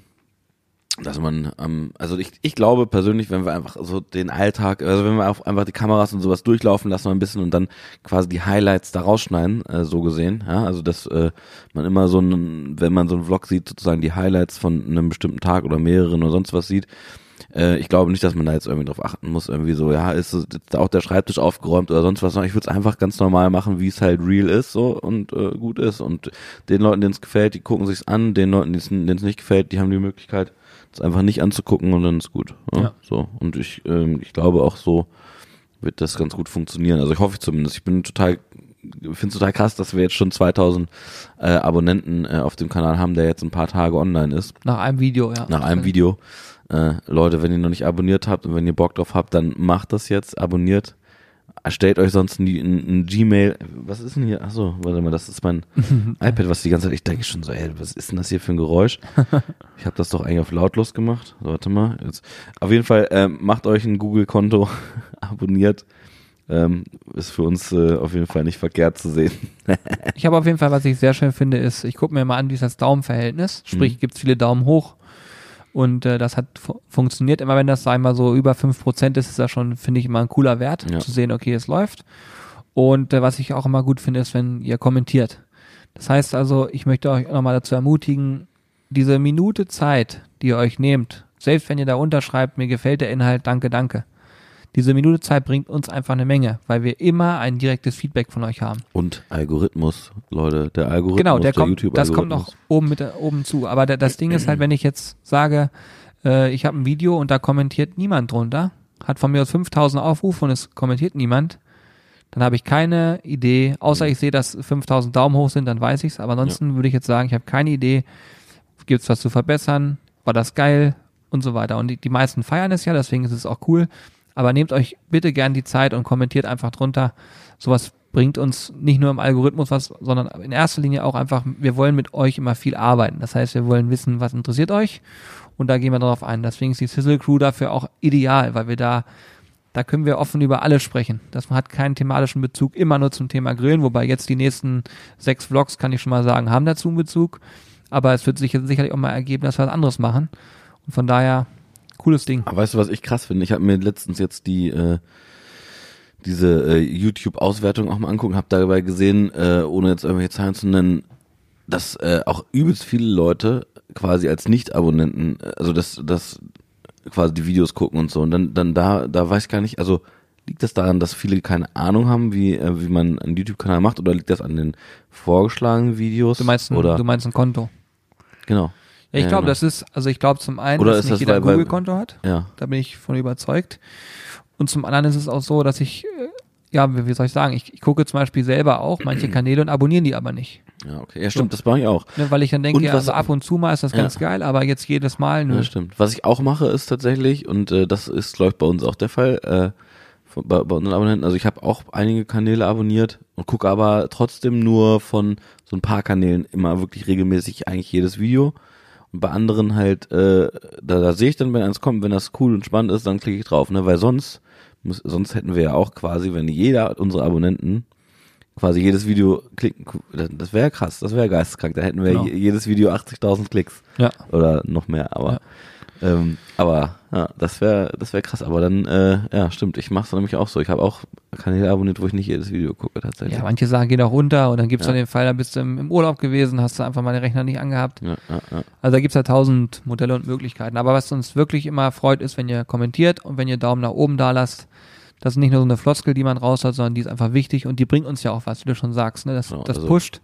dass man, ähm, also ich, ich glaube persönlich, wenn wir einfach so den Alltag, also wenn wir auch einfach die Kameras und sowas durchlaufen lassen mal ein bisschen und dann quasi die Highlights da rausschneiden, äh, so gesehen, ja, also dass äh, man immer so einen, wenn man so einen Vlog sieht, sozusagen die Highlights von einem bestimmten Tag oder mehreren oder sonst was sieht, äh, ich glaube nicht, dass man da jetzt irgendwie drauf achten muss, irgendwie so, ja, ist auch der Schreibtisch aufgeräumt oder sonst was, ich würde es einfach ganz normal machen, wie es halt real ist, so und äh, gut ist. Und den Leuten, denen es gefällt, die gucken sich's an, den Leuten, denen es nicht gefällt, die haben die Möglichkeit, es einfach nicht anzugucken und dann ist gut. Ja, Ja. So. Und ich, ähm, ich glaube auch so wird das ganz gut funktionieren. Also ich hoffe zumindest. Ich bin total finde es total krass, dass wir jetzt schon 2000 äh, Abonnenten äh, auf dem Kanal haben, der jetzt ein paar Tage online ist Nach einem Video, ja. nach einem Video. Äh, Leute, wenn ihr noch nicht abonniert habt und wenn ihr Bock drauf habt, dann macht das jetzt, abonniert. Erstellt euch sonst ein, ein, ein Gmail. Was ist denn hier? Achso, warte mal, das ist mein iPad, was die ganze Zeit, ich denke schon so, ey, was ist denn das hier für ein Geräusch? Ich habe das doch eigentlich auf lautlos gemacht. Warte mal. Jetzt. Auf jeden Fall, ähm, macht euch ein Google-Konto, abonniert. Ähm, ist für uns äh, auf jeden Fall nicht verkehrt zu sehen. Ich habe auf jeden Fall, was ich sehr schön finde, ist, ich gucke mir mal an, wie ist das Daumenverhältnis. Sprich, Mhm. gibt es viele Daumen hoch. Und äh, das hat fu funktioniert. Immer wenn das, sag ich mal, so über 5% ist, ist das schon, finde ich, immer ein cooler Wert, Ja. zu sehen, okay, es läuft. Und äh, was ich auch immer gut finde, ist, wenn ihr kommentiert. Das heißt also, ich möchte euch nochmal dazu ermutigen, diese Minute Zeit, die ihr euch nehmt, selbst wenn ihr da unterschreibt, mir gefällt der Inhalt, danke, danke. Diese Minute Zeit bringt uns einfach eine Menge, weil wir immer ein direktes Feedback von euch haben. Und Algorithmus, Leute, der Algorithmus, Genau, der der kommt, das kommt noch oben mit der- oben zu. Aber der, das Ding ist halt, wenn ich jetzt sage, äh, ich habe ein Video und da kommentiert niemand drunter, hat von mir aus 5000 Aufrufe und es kommentiert niemand, dann habe ich keine Idee, außer ich sehe, dass 5000 Daumen hoch sind, dann weiß ich's. Aber ansonsten würde ich jetzt sagen, ich habe keine Idee, gibt's was zu verbessern, war das geil und so weiter. Und die, die meisten feiern es ja, deswegen ist es auch cool. Aber nehmt euch bitte gern die Zeit und kommentiert einfach drunter. Sowas bringt uns nicht nur im Algorithmus was, sondern in erster Linie auch einfach, wir wollen mit euch immer viel arbeiten. Das heißt, wir wollen wissen, was interessiert euch und da gehen wir darauf ein. Deswegen ist die Sizzle Crew dafür auch ideal, weil wir da, da können wir offen über alles sprechen. Das hat keinen thematischen Bezug immer nur zum Thema Grillen, wobei jetzt die nächsten sechs Vlogs, kann ich schon mal sagen, haben dazu einen Bezug. Aber es wird sicher, sicherlich auch mal ergeben, dass wir was anderes machen. Und von daher, cooles Ding. Aber weißt du, was ich krass finde? Ich habe mir letztens jetzt die äh, diese äh, YouTube-Auswertung auch mal angucken, habe dabei gesehen, äh, ohne jetzt irgendwelche Zahlen zu nennen, dass äh, auch übelst viele Leute quasi als Nicht-Abonnenten, äh, also dass das quasi die Videos gucken und so. Und dann, dann da, da weiß ich gar nicht, also liegt das daran, dass viele keine Ahnung haben, wie, äh, wie man einen YouTube-Kanal macht, oder liegt das an den vorgeschlagenen Videos? Du meinst, ein, oder du meinst ein Konto. genau. Ja, ich Ja, glaube, genau. das ist, also ich glaube zum einen, Oder dass nicht das, jeder ein Google-Konto hat. Ja. Da bin ich von überzeugt. Und zum anderen ist es auch so, dass ich, äh, ja, wie soll ich sagen, ich, ich gucke zum Beispiel selber auch manche Kanäle und abonnieren die aber nicht. Ja, okay. Ja, stimmt, das mache ich auch. Ne, weil ich dann denke, Und ja, also ab und zu mal ist das Ja. ganz geil, aber jetzt jedes Mal, nö. Ja, stimmt. Was ich auch mache, ist tatsächlich, und äh, das ist, ich, bei uns auch der Fall, äh, von, bei, bei unseren Abonnenten, also ich habe auch einige Kanäle abonniert und gucke aber trotzdem nur von so ein paar Kanälen immer wirklich regelmäßig eigentlich jedes Video. Und bei anderen halt, äh, da, da sehe ich dann, wenn eins kommt, wenn das cool und spannend ist, dann klicke ich drauf, ne? Weil sonst, muss, sonst hätten wir ja auch quasi, wenn jeder unserer Abonnenten quasi jedes Video klicken, das- wäre krass, das wäre geisteskrank, da hätten wir Genau. je- jedes Video 80.000 Klicks Ja. oder noch mehr, aber ähm, aber ja, das wäre das wäre krass, aber dann äh, ja, stimmt, ich mache es nämlich auch so. Ich habe auch Kanäle abonniert, wo ich nicht jedes Video gucke tatsächlich. Ja, manche Sachen gehen auch runter und dann gibt's Ja. dann den Fall, da bist du im, im Urlaub gewesen, hast du einfach mal den Rechner nicht angehabt. ja, ja, ja. Also da gibt's ja tausend Modelle und Möglichkeiten. Aber was uns wirklich immer freut, ist, wenn ihr kommentiert und wenn ihr Daumen nach oben da lasst. Das ist nicht nur so eine Floskel, die man raus hat, sondern die ist einfach wichtig und die bringt uns ja auch was, wie du schon sagst. Ne? Das, Genau, das also- pusht.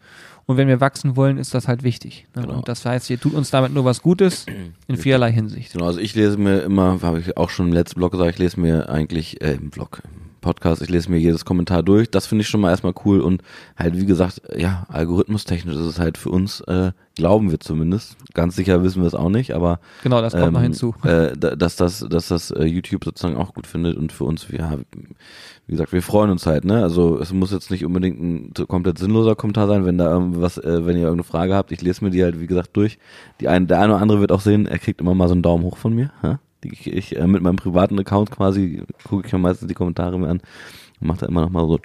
Und wenn wir wachsen wollen, ist das halt wichtig. Ne? Genau. Und das heißt, ihr tut uns damit nur was Gutes in vielerlei Hinsicht. Genau, also ich lese mir immer, habe ich auch schon im letzten Blog gesagt, ich lese mir eigentlich äh, im Blog, Podcast, ich lese mir jedes Kommentar durch. Das finde ich schon mal erstmal cool und halt wie gesagt, ja, algorithmustechnisch ist es halt für uns, äh, glauben wir zumindest. Ganz sicher wissen wir es auch nicht, aber Genau, das kommt ähm, noch hinzu. Äh, da- dass das, dass das äh, YouTube sozusagen auch gut findet und für uns, ja, wie gesagt, wir freuen uns halt, ne? Also es muss jetzt nicht unbedingt ein komplett sinnloser Kommentar sein, wenn da irgendwas, äh, wenn ihr irgendeine Frage habt, ich lese mir die halt, wie gesagt, durch. Die ein, der eine oder andere wird auch sehen, er kriegt immer mal so einen Daumen hoch von mir. Ja? Ich, ich äh, mit meinem privaten Account quasi gucke ich mir meistens die Kommentare mir an und mache da immer noch mal so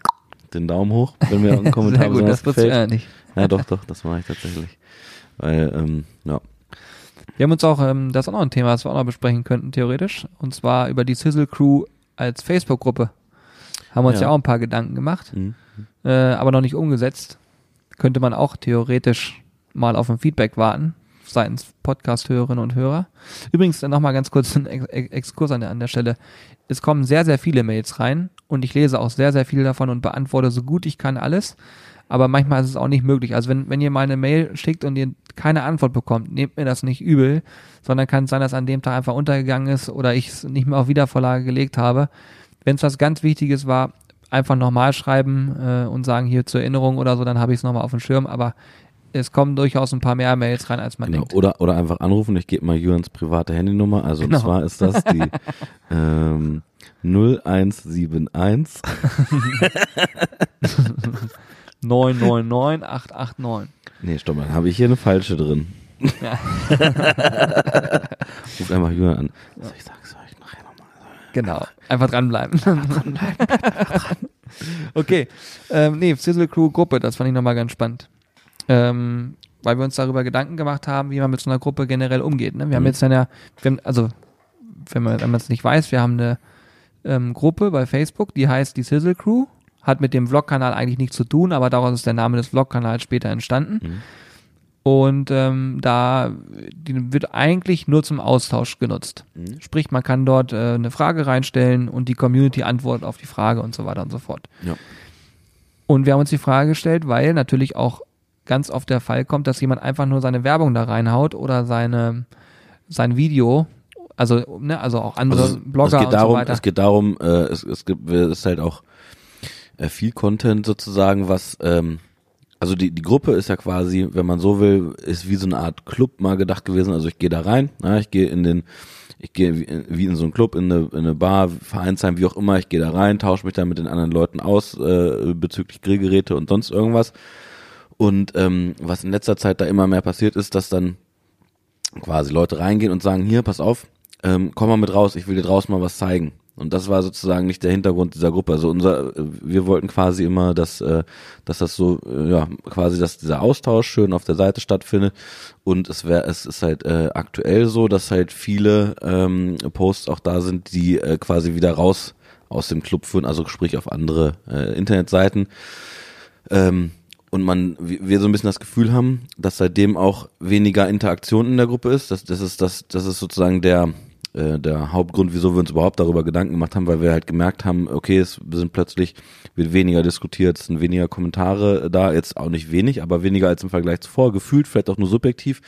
den Daumen hoch, wenn mir irgendein Kommentar Sehr gut, das gefällt. ja nicht. Ja, doch, doch, das mache ich tatsächlich. Weil, ähm, ja. Wir haben uns auch, ähm, das ist auch noch ein Thema, das wir auch noch besprechen könnten, theoretisch. Und zwar über die Sizzle Crew als Facebook-Gruppe. Haben wir uns ja. Ja. auch ein paar Gedanken gemacht, Mhm. äh, aber noch nicht umgesetzt. Könnte man auch theoretisch mal auf ein Feedback warten, seitens Podcast-Hörerinnen und Hörer. Übrigens, äh, nochmal ganz kurz ein Ex Ex Exkurs an der, an der Stelle. Es kommen sehr, sehr viele Mails rein und ich lese auch sehr, sehr viele davon und beantworte so gut ich kann alles. Aber manchmal ist es auch nicht möglich. Also wenn, wenn ihr mal eine Mail schickt und ihr keine Antwort bekommt, nehmt mir das nicht übel, sondern kann es sein, dass an dem Tag einfach untergegangen ist oder ich es nicht mehr auf Wiedervorlage gelegt habe. Wenn es was ganz Wichtiges war, einfach nochmal schreiben äh, und sagen hier zur Erinnerung oder so, dann habe ich es nochmal auf dem Schirm. Aber es kommen durchaus ein paar mehr Mails rein, als man Genau. denkt. Oder, oder einfach anrufen. Ich gebe mal Jürgens private Handynummer. Also Genau. und zwar ist das die ähm, 0171 999 889. Nee, stopp mal, dann habe ich hier eine falsche drin. Ja. Ruf einfach Jürgen an. Also ich sag's euch nachher nochmal. Genau. Einfach dranbleiben. okay. Ähm, nee, Sizzle Crew Gruppe, das fand ich nochmal ganz spannend. Ähm, weil wir uns darüber Gedanken gemacht haben, wie man mit so einer Gruppe generell umgeht. Ne? Wir haben Mhm. jetzt eine, wir haben, also, wenn man es nicht weiß, wir haben eine ähm, Gruppe bei Facebook, die heißt die Sizzle Crew. Hat mit dem Vlog-Kanal eigentlich nichts zu tun, aber daraus ist der Name des Vlog-Kanals später entstanden. Mhm. Und ähm, da wird eigentlich nur zum Austausch genutzt. Mhm. Sprich, man kann dort äh, eine Frage reinstellen und die Community antwortet auf die Frage und so weiter und so fort. Ja. Und wir haben uns die Frage gestellt, weil natürlich auch ganz oft der Fall kommt, dass jemand einfach nur seine Werbung da reinhaut oder seine sein Video, also ne, also auch andere Also es- Blogger es geht und darum, so weiter. Es geht darum, äh, es, es gibt es ist halt auch äh, viel Content sozusagen, was ähm, also die, die Gruppe ist ja quasi, wenn man so will, ist wie so eine Art Club mal gedacht gewesen. Also ich gehe da rein, ja, ich gehe in den, ich gehe wie, wie in so einen Club, in eine, in eine Bar, Vereinsheim, wie auch immer, ich gehe da rein, tausche mich da mit den anderen Leuten aus äh, bezüglich Grillgeräte und sonst irgendwas. Und ähm, was in letzter Zeit da immer mehr passiert ist, dass dann quasi Leute reingehen und sagen, hier, pass auf, ähm, komm mal mit raus, ich will dir draußen mal was zeigen. Und das war sozusagen nicht der Hintergrund dieser Gruppe. Also unser, äh, wir wollten quasi immer, dass, äh, dass das so, äh, ja, quasi, dass dieser Austausch schön auf der Seite stattfindet. Und es wäre, es ist halt äh, aktuell so, dass halt viele ähm, Posts auch da sind, die äh, quasi wieder raus aus dem Club führen, also sprich auf andere äh, Internetseiten. Ähm, und man, wir so ein bisschen das Gefühl haben, dass seitdem auch weniger Interaktion in der Gruppe ist. Das, das ist das, das ist sozusagen der äh, der Hauptgrund, wieso wir uns überhaupt darüber Gedanken gemacht haben, weil wir halt gemerkt haben, okay, es sind plötzlich wird weniger diskutiert, es sind weniger Kommentare da, jetzt auch nicht wenig, aber weniger als im Vergleich zuvor, gefühlt vielleicht auch nur subjektiv,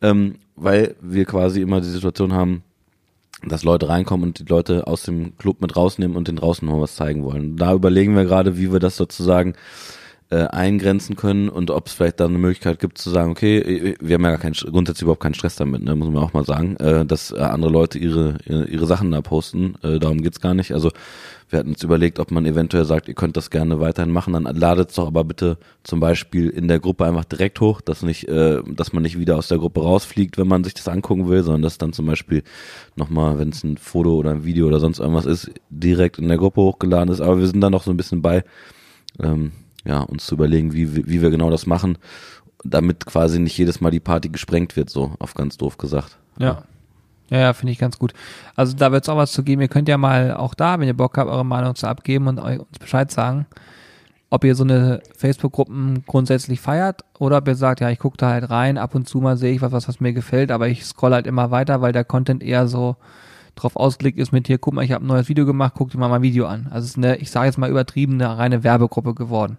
ähm, weil wir quasi immer die Situation haben, dass Leute reinkommen und die Leute aus dem Club mit rausnehmen und den draußen noch was zeigen wollen. Da überlegen wir gerade, wie wir das sozusagen äh, eingrenzen können und ob es vielleicht da eine Möglichkeit gibt zu sagen, okay, äh, wir haben ja gar keinen, grundsätzlich überhaupt keinen Stress damit, ne, muss man auch mal sagen, äh, dass äh, andere Leute ihre, ihre ihre Sachen da posten, äh, darum geht's gar nicht. Also wir hatten uns überlegt, ob man eventuell sagt, ihr könnt das gerne weiterhin machen, dann ladet es doch aber bitte zum Beispiel in der Gruppe einfach direkt hoch, dass nicht, äh, dass man nicht wieder aus der Gruppe rausfliegt, wenn man sich das angucken will, sondern dass dann zum Beispiel nochmal, wenn es ein Foto oder ein Video oder sonst irgendwas ist, direkt in der Gruppe hochgeladen ist. Aber wir sind da noch so ein bisschen bei, ähm, ja, uns zu überlegen, wie, wie wir genau das machen, damit quasi nicht jedes Mal die Party gesprengt wird, so auf ganz doof gesagt. Ja. Ja, ja, finde ich ganz gut. Also da wird es auch was zu geben. Ihr könnt ja mal auch da, wenn ihr Bock habt, eure Meinung zu abgeben und uns Bescheid sagen, ob ihr so eine Facebook-Gruppen grundsätzlich feiert oder ob ihr sagt, ja, ich gucke da halt rein, ab und zu mal sehe ich was, was, was mir gefällt, aber ich scroll halt immer weiter, weil der Content eher so drauf ausgelegt ist mit hier, guck mal, ich habe ein neues Video gemacht, guck dir mal mein Video an. Also es ist eine, ich sage jetzt mal übertrieben, eine reine Werbegruppe geworden.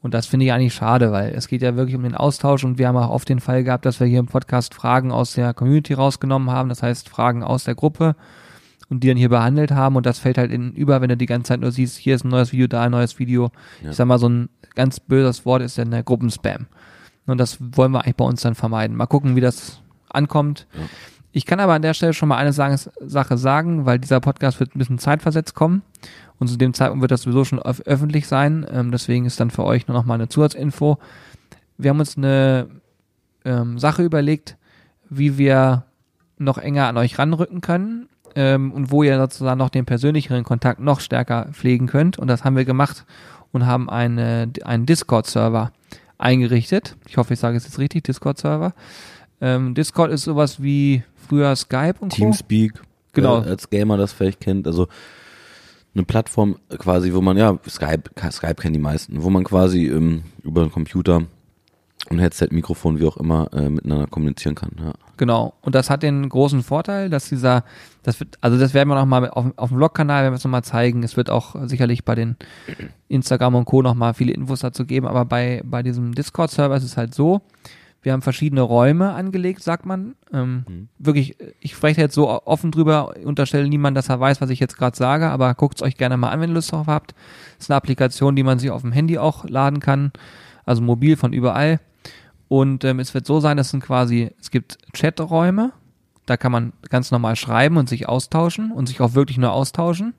Und das finde ich eigentlich schade, weil es geht ja wirklich um den Austausch und wir haben auch oft den Fall gehabt, dass wir hier im Podcast Fragen aus der Community rausgenommen haben, das heißt Fragen aus der Gruppe und die dann hier behandelt haben und das fällt halt in über, wenn du die ganze Zeit nur siehst, hier ist ein neues Video, da ein neues Video. Ja. Ich sag mal, so ein ganz böses Wort ist dann der Gruppenspam. Und das wollen wir eigentlich bei uns dann vermeiden. Mal gucken, wie das ankommt. Ja. Ich kann aber an der Stelle schon mal eine Sache sagen, weil dieser Podcast wird ein bisschen zeitversetzt kommen. Und zu dem Zeitpunkt wird das sowieso schon öf öffentlich sein. Ähm, deswegen ist dann für euch nur noch mal eine Zusatzinfo. Wir haben uns eine ähm, Sache überlegt, wie wir noch enger an euch ranrücken können ähm, und wo ihr sozusagen noch den persönlicheren Kontakt noch stärker pflegen könnt. Und das haben wir gemacht und haben eine, einen Discord-Server eingerichtet. Ich hoffe, ich sage es jetzt richtig, Discord-Server. Ähm, Discord ist sowas wie früher Skype und Co. Teamspeak, Genau. äh, als Gamer das vielleicht kennt, also eine Plattform quasi, wo man, ja, Skype, Skype kennen die meisten, wo man quasi ähm, über einen Computer und Headset, Mikrofon, wie auch immer, äh, miteinander kommunizieren kann. Ja. Genau. Und das hat den großen Vorteil, dass dieser, das wird, also das werden wir noch mal auf, auf dem Vlog-Kanal, werden wir es noch mal zeigen. Es wird auch sicherlich bei den Instagram und Co. noch mal viele Infos dazu geben. Aber bei, bei diesem Discord-Server ist es halt so, wir haben verschiedene Räume angelegt, sagt man. Ähm, Mhm. Wirklich, ich spreche jetzt so offen drüber, unterstelle niemand, dass er weiß, was ich jetzt gerade sage, aber guckt es euch gerne mal an, wenn ihr Lust drauf habt. Das ist eine Applikation, die man sich auf dem Handy auch laden kann, also mobil von überall. Und ähm, es wird so sein, dass es sind quasi, es gibt Chaträume, da kann man ganz normal schreiben und sich austauschen und sich auch wirklich nur austauschen.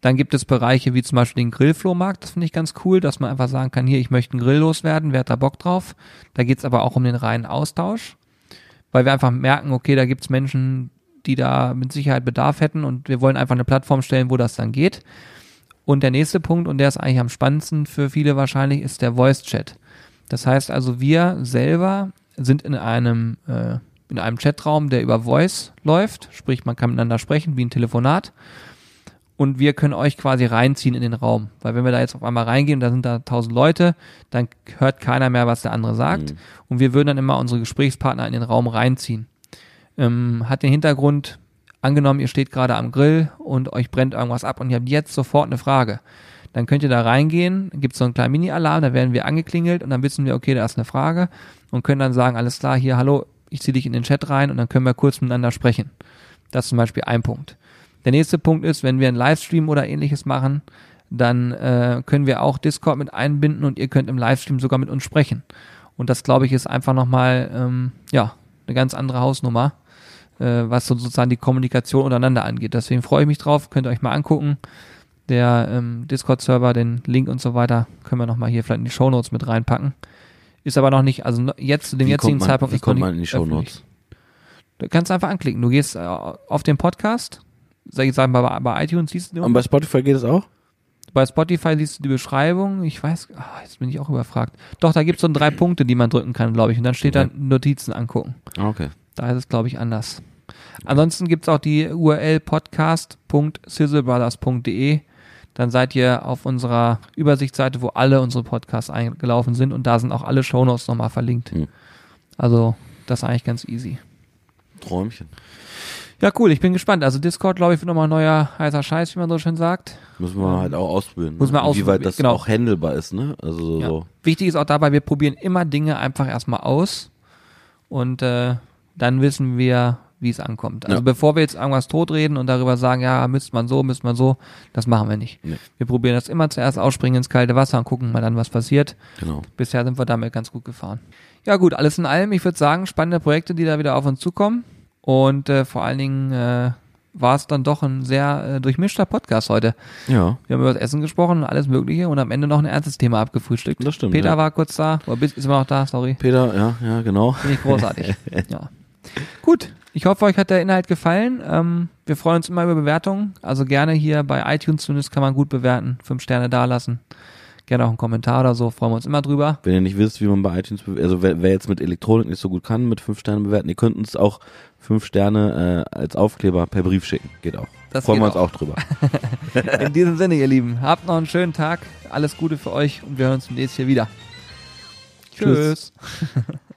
Dann gibt es Bereiche wie zum Beispiel den Grillflohmarkt, das finde ich ganz cool, dass man einfach sagen kann, hier, ich möchte einen Grill loswerden, wer hat da Bock drauf? Da geht's aber auch um den reinen Austausch, weil wir einfach merken, okay, da gibt's Menschen, die da mit Sicherheit Bedarf hätten und wir wollen einfach eine Plattform stellen, wo das dann geht. Und der nächste Punkt, und der ist eigentlich am spannendsten für viele wahrscheinlich, ist der Voice Chat. Das heißt also, wir selber sind in einem, äh, in einem Chatraum, der über Voice läuft, sprich man kann miteinander sprechen wie ein Telefonat. Und wir können euch quasi reinziehen in den Raum. Weil wenn wir da jetzt auf einmal reingehen, da sind da tausend Leute, dann hört keiner mehr, was der andere sagt. Mhm. Und wir würden dann immer unsere Gesprächspartner in den Raum reinziehen. Ähm, hat den Hintergrund, angenommen, ihr steht gerade am Grill und euch brennt irgendwas ab und ihr habt jetzt sofort eine Frage. Dann könnt ihr da reingehen, gibt so einen kleinen Mini-Alarm, da werden wir angeklingelt und dann wissen wir, okay, da ist eine Frage und können dann sagen, alles klar, hier, hallo, ich ziehe dich in den Chat rein und dann können wir kurz miteinander sprechen. Das ist zum Beispiel ein Punkt. Der nächste Punkt ist, wenn wir einen Livestream oder ähnliches machen, dann äh, können wir auch Discord mit einbinden und ihr könnt im Livestream sogar mit uns sprechen. Und das, glaube ich, ist einfach nochmal, ähm, ja, eine ganz andere Hausnummer, äh, was so sozusagen die Kommunikation untereinander angeht. Deswegen freue ich mich drauf, könnt ihr euch mal angucken. Der ähm, Discord-Server, den Link und so weiter, können wir nochmal hier vielleicht in die Shownotes mit reinpacken. Ist aber noch nicht, also jetzt zu dem Wie jetzigen man, Zeitpunkt wie kommt man in die öffentlich. Shownotes? Du kannst einfach anklicken. Du gehst äh, auf den Podcast, sag ich sagen, bei, bei iTunes siehst du, Und bei Spotify geht es auch? bei Spotify siehst du die Beschreibung. Ich weiß, ah, jetzt bin ich auch überfragt. Doch, da gibt es so drei Punkte, die man drücken kann, glaube ich. Und dann steht Okay. da Notizen angucken. Ah, Okay. Da ist es, glaube ich, anders. Ansonsten gibt es auch die URL podcast.sizzlebrothers.de. Dann seid ihr auf unserer Übersichtsseite, wo alle unsere Podcasts eingelaufen sind und da sind auch alle Shownotes nochmal verlinkt. Hm. Also, das ist eigentlich ganz easy. Träumchen. Ja, cool, ich bin gespannt. Also Discord, glaube ich, wird nochmal ein neuer heißer Scheiß, wie man so schön sagt. Müssen wir halt auch ausprobieren. Muss man ne? Ausprobieren, das genau. auch handelbar ist, ne? Also so. Ja. so. Wichtig ist auch dabei, wir probieren immer Dinge einfach erstmal aus und äh, dann wissen wir, wie es ankommt. Also Ja. bevor wir jetzt irgendwas totreden und darüber sagen, ja, müsste man so, müsste man so, das machen wir nicht. Nee. Wir probieren das immer zuerst ausspringen ins kalte Wasser und gucken mal dann, was passiert. Genau. Bisher sind wir damit ganz gut gefahren. Ja gut, alles in allem, ich würde sagen, spannende Projekte, die da wieder auf uns zukommen. Und äh, vor allen Dingen äh, war es dann doch ein sehr äh, durchmischter Podcast heute. Ja. Wir haben über das Essen gesprochen und alles Mögliche und am Ende noch ein ernstes Thema abgefrühstückt. Das stimmt, Peter ja. war kurz da, oder bist, ist immer noch da, sorry. Peter, ja, ja, genau. Finde ich großartig. ja. Gut, ich hoffe, euch hat der Inhalt gefallen. Ähm, wir freuen uns immer über Bewertungen. Also gerne hier bei iTunes zumindest kann man gut bewerten, fünf Sterne dalassen. Gerne auch einen Kommentar oder so, freuen wir uns immer drüber. Wenn ihr nicht wisst, wie man bei iTunes, also wer, wer jetzt mit Elektronik nicht so gut kann, mit fünf Sternen bewerten, ihr könnt uns auch fünf Sterne äh, als Aufkleber per Brief schicken. Geht auch. Das Freuen wir uns auch drüber. In diesem Sinne, ihr Lieben, habt noch einen schönen Tag. Alles Gute für euch und wir hören uns demnächst hier wieder. Tschüss. Tschüss.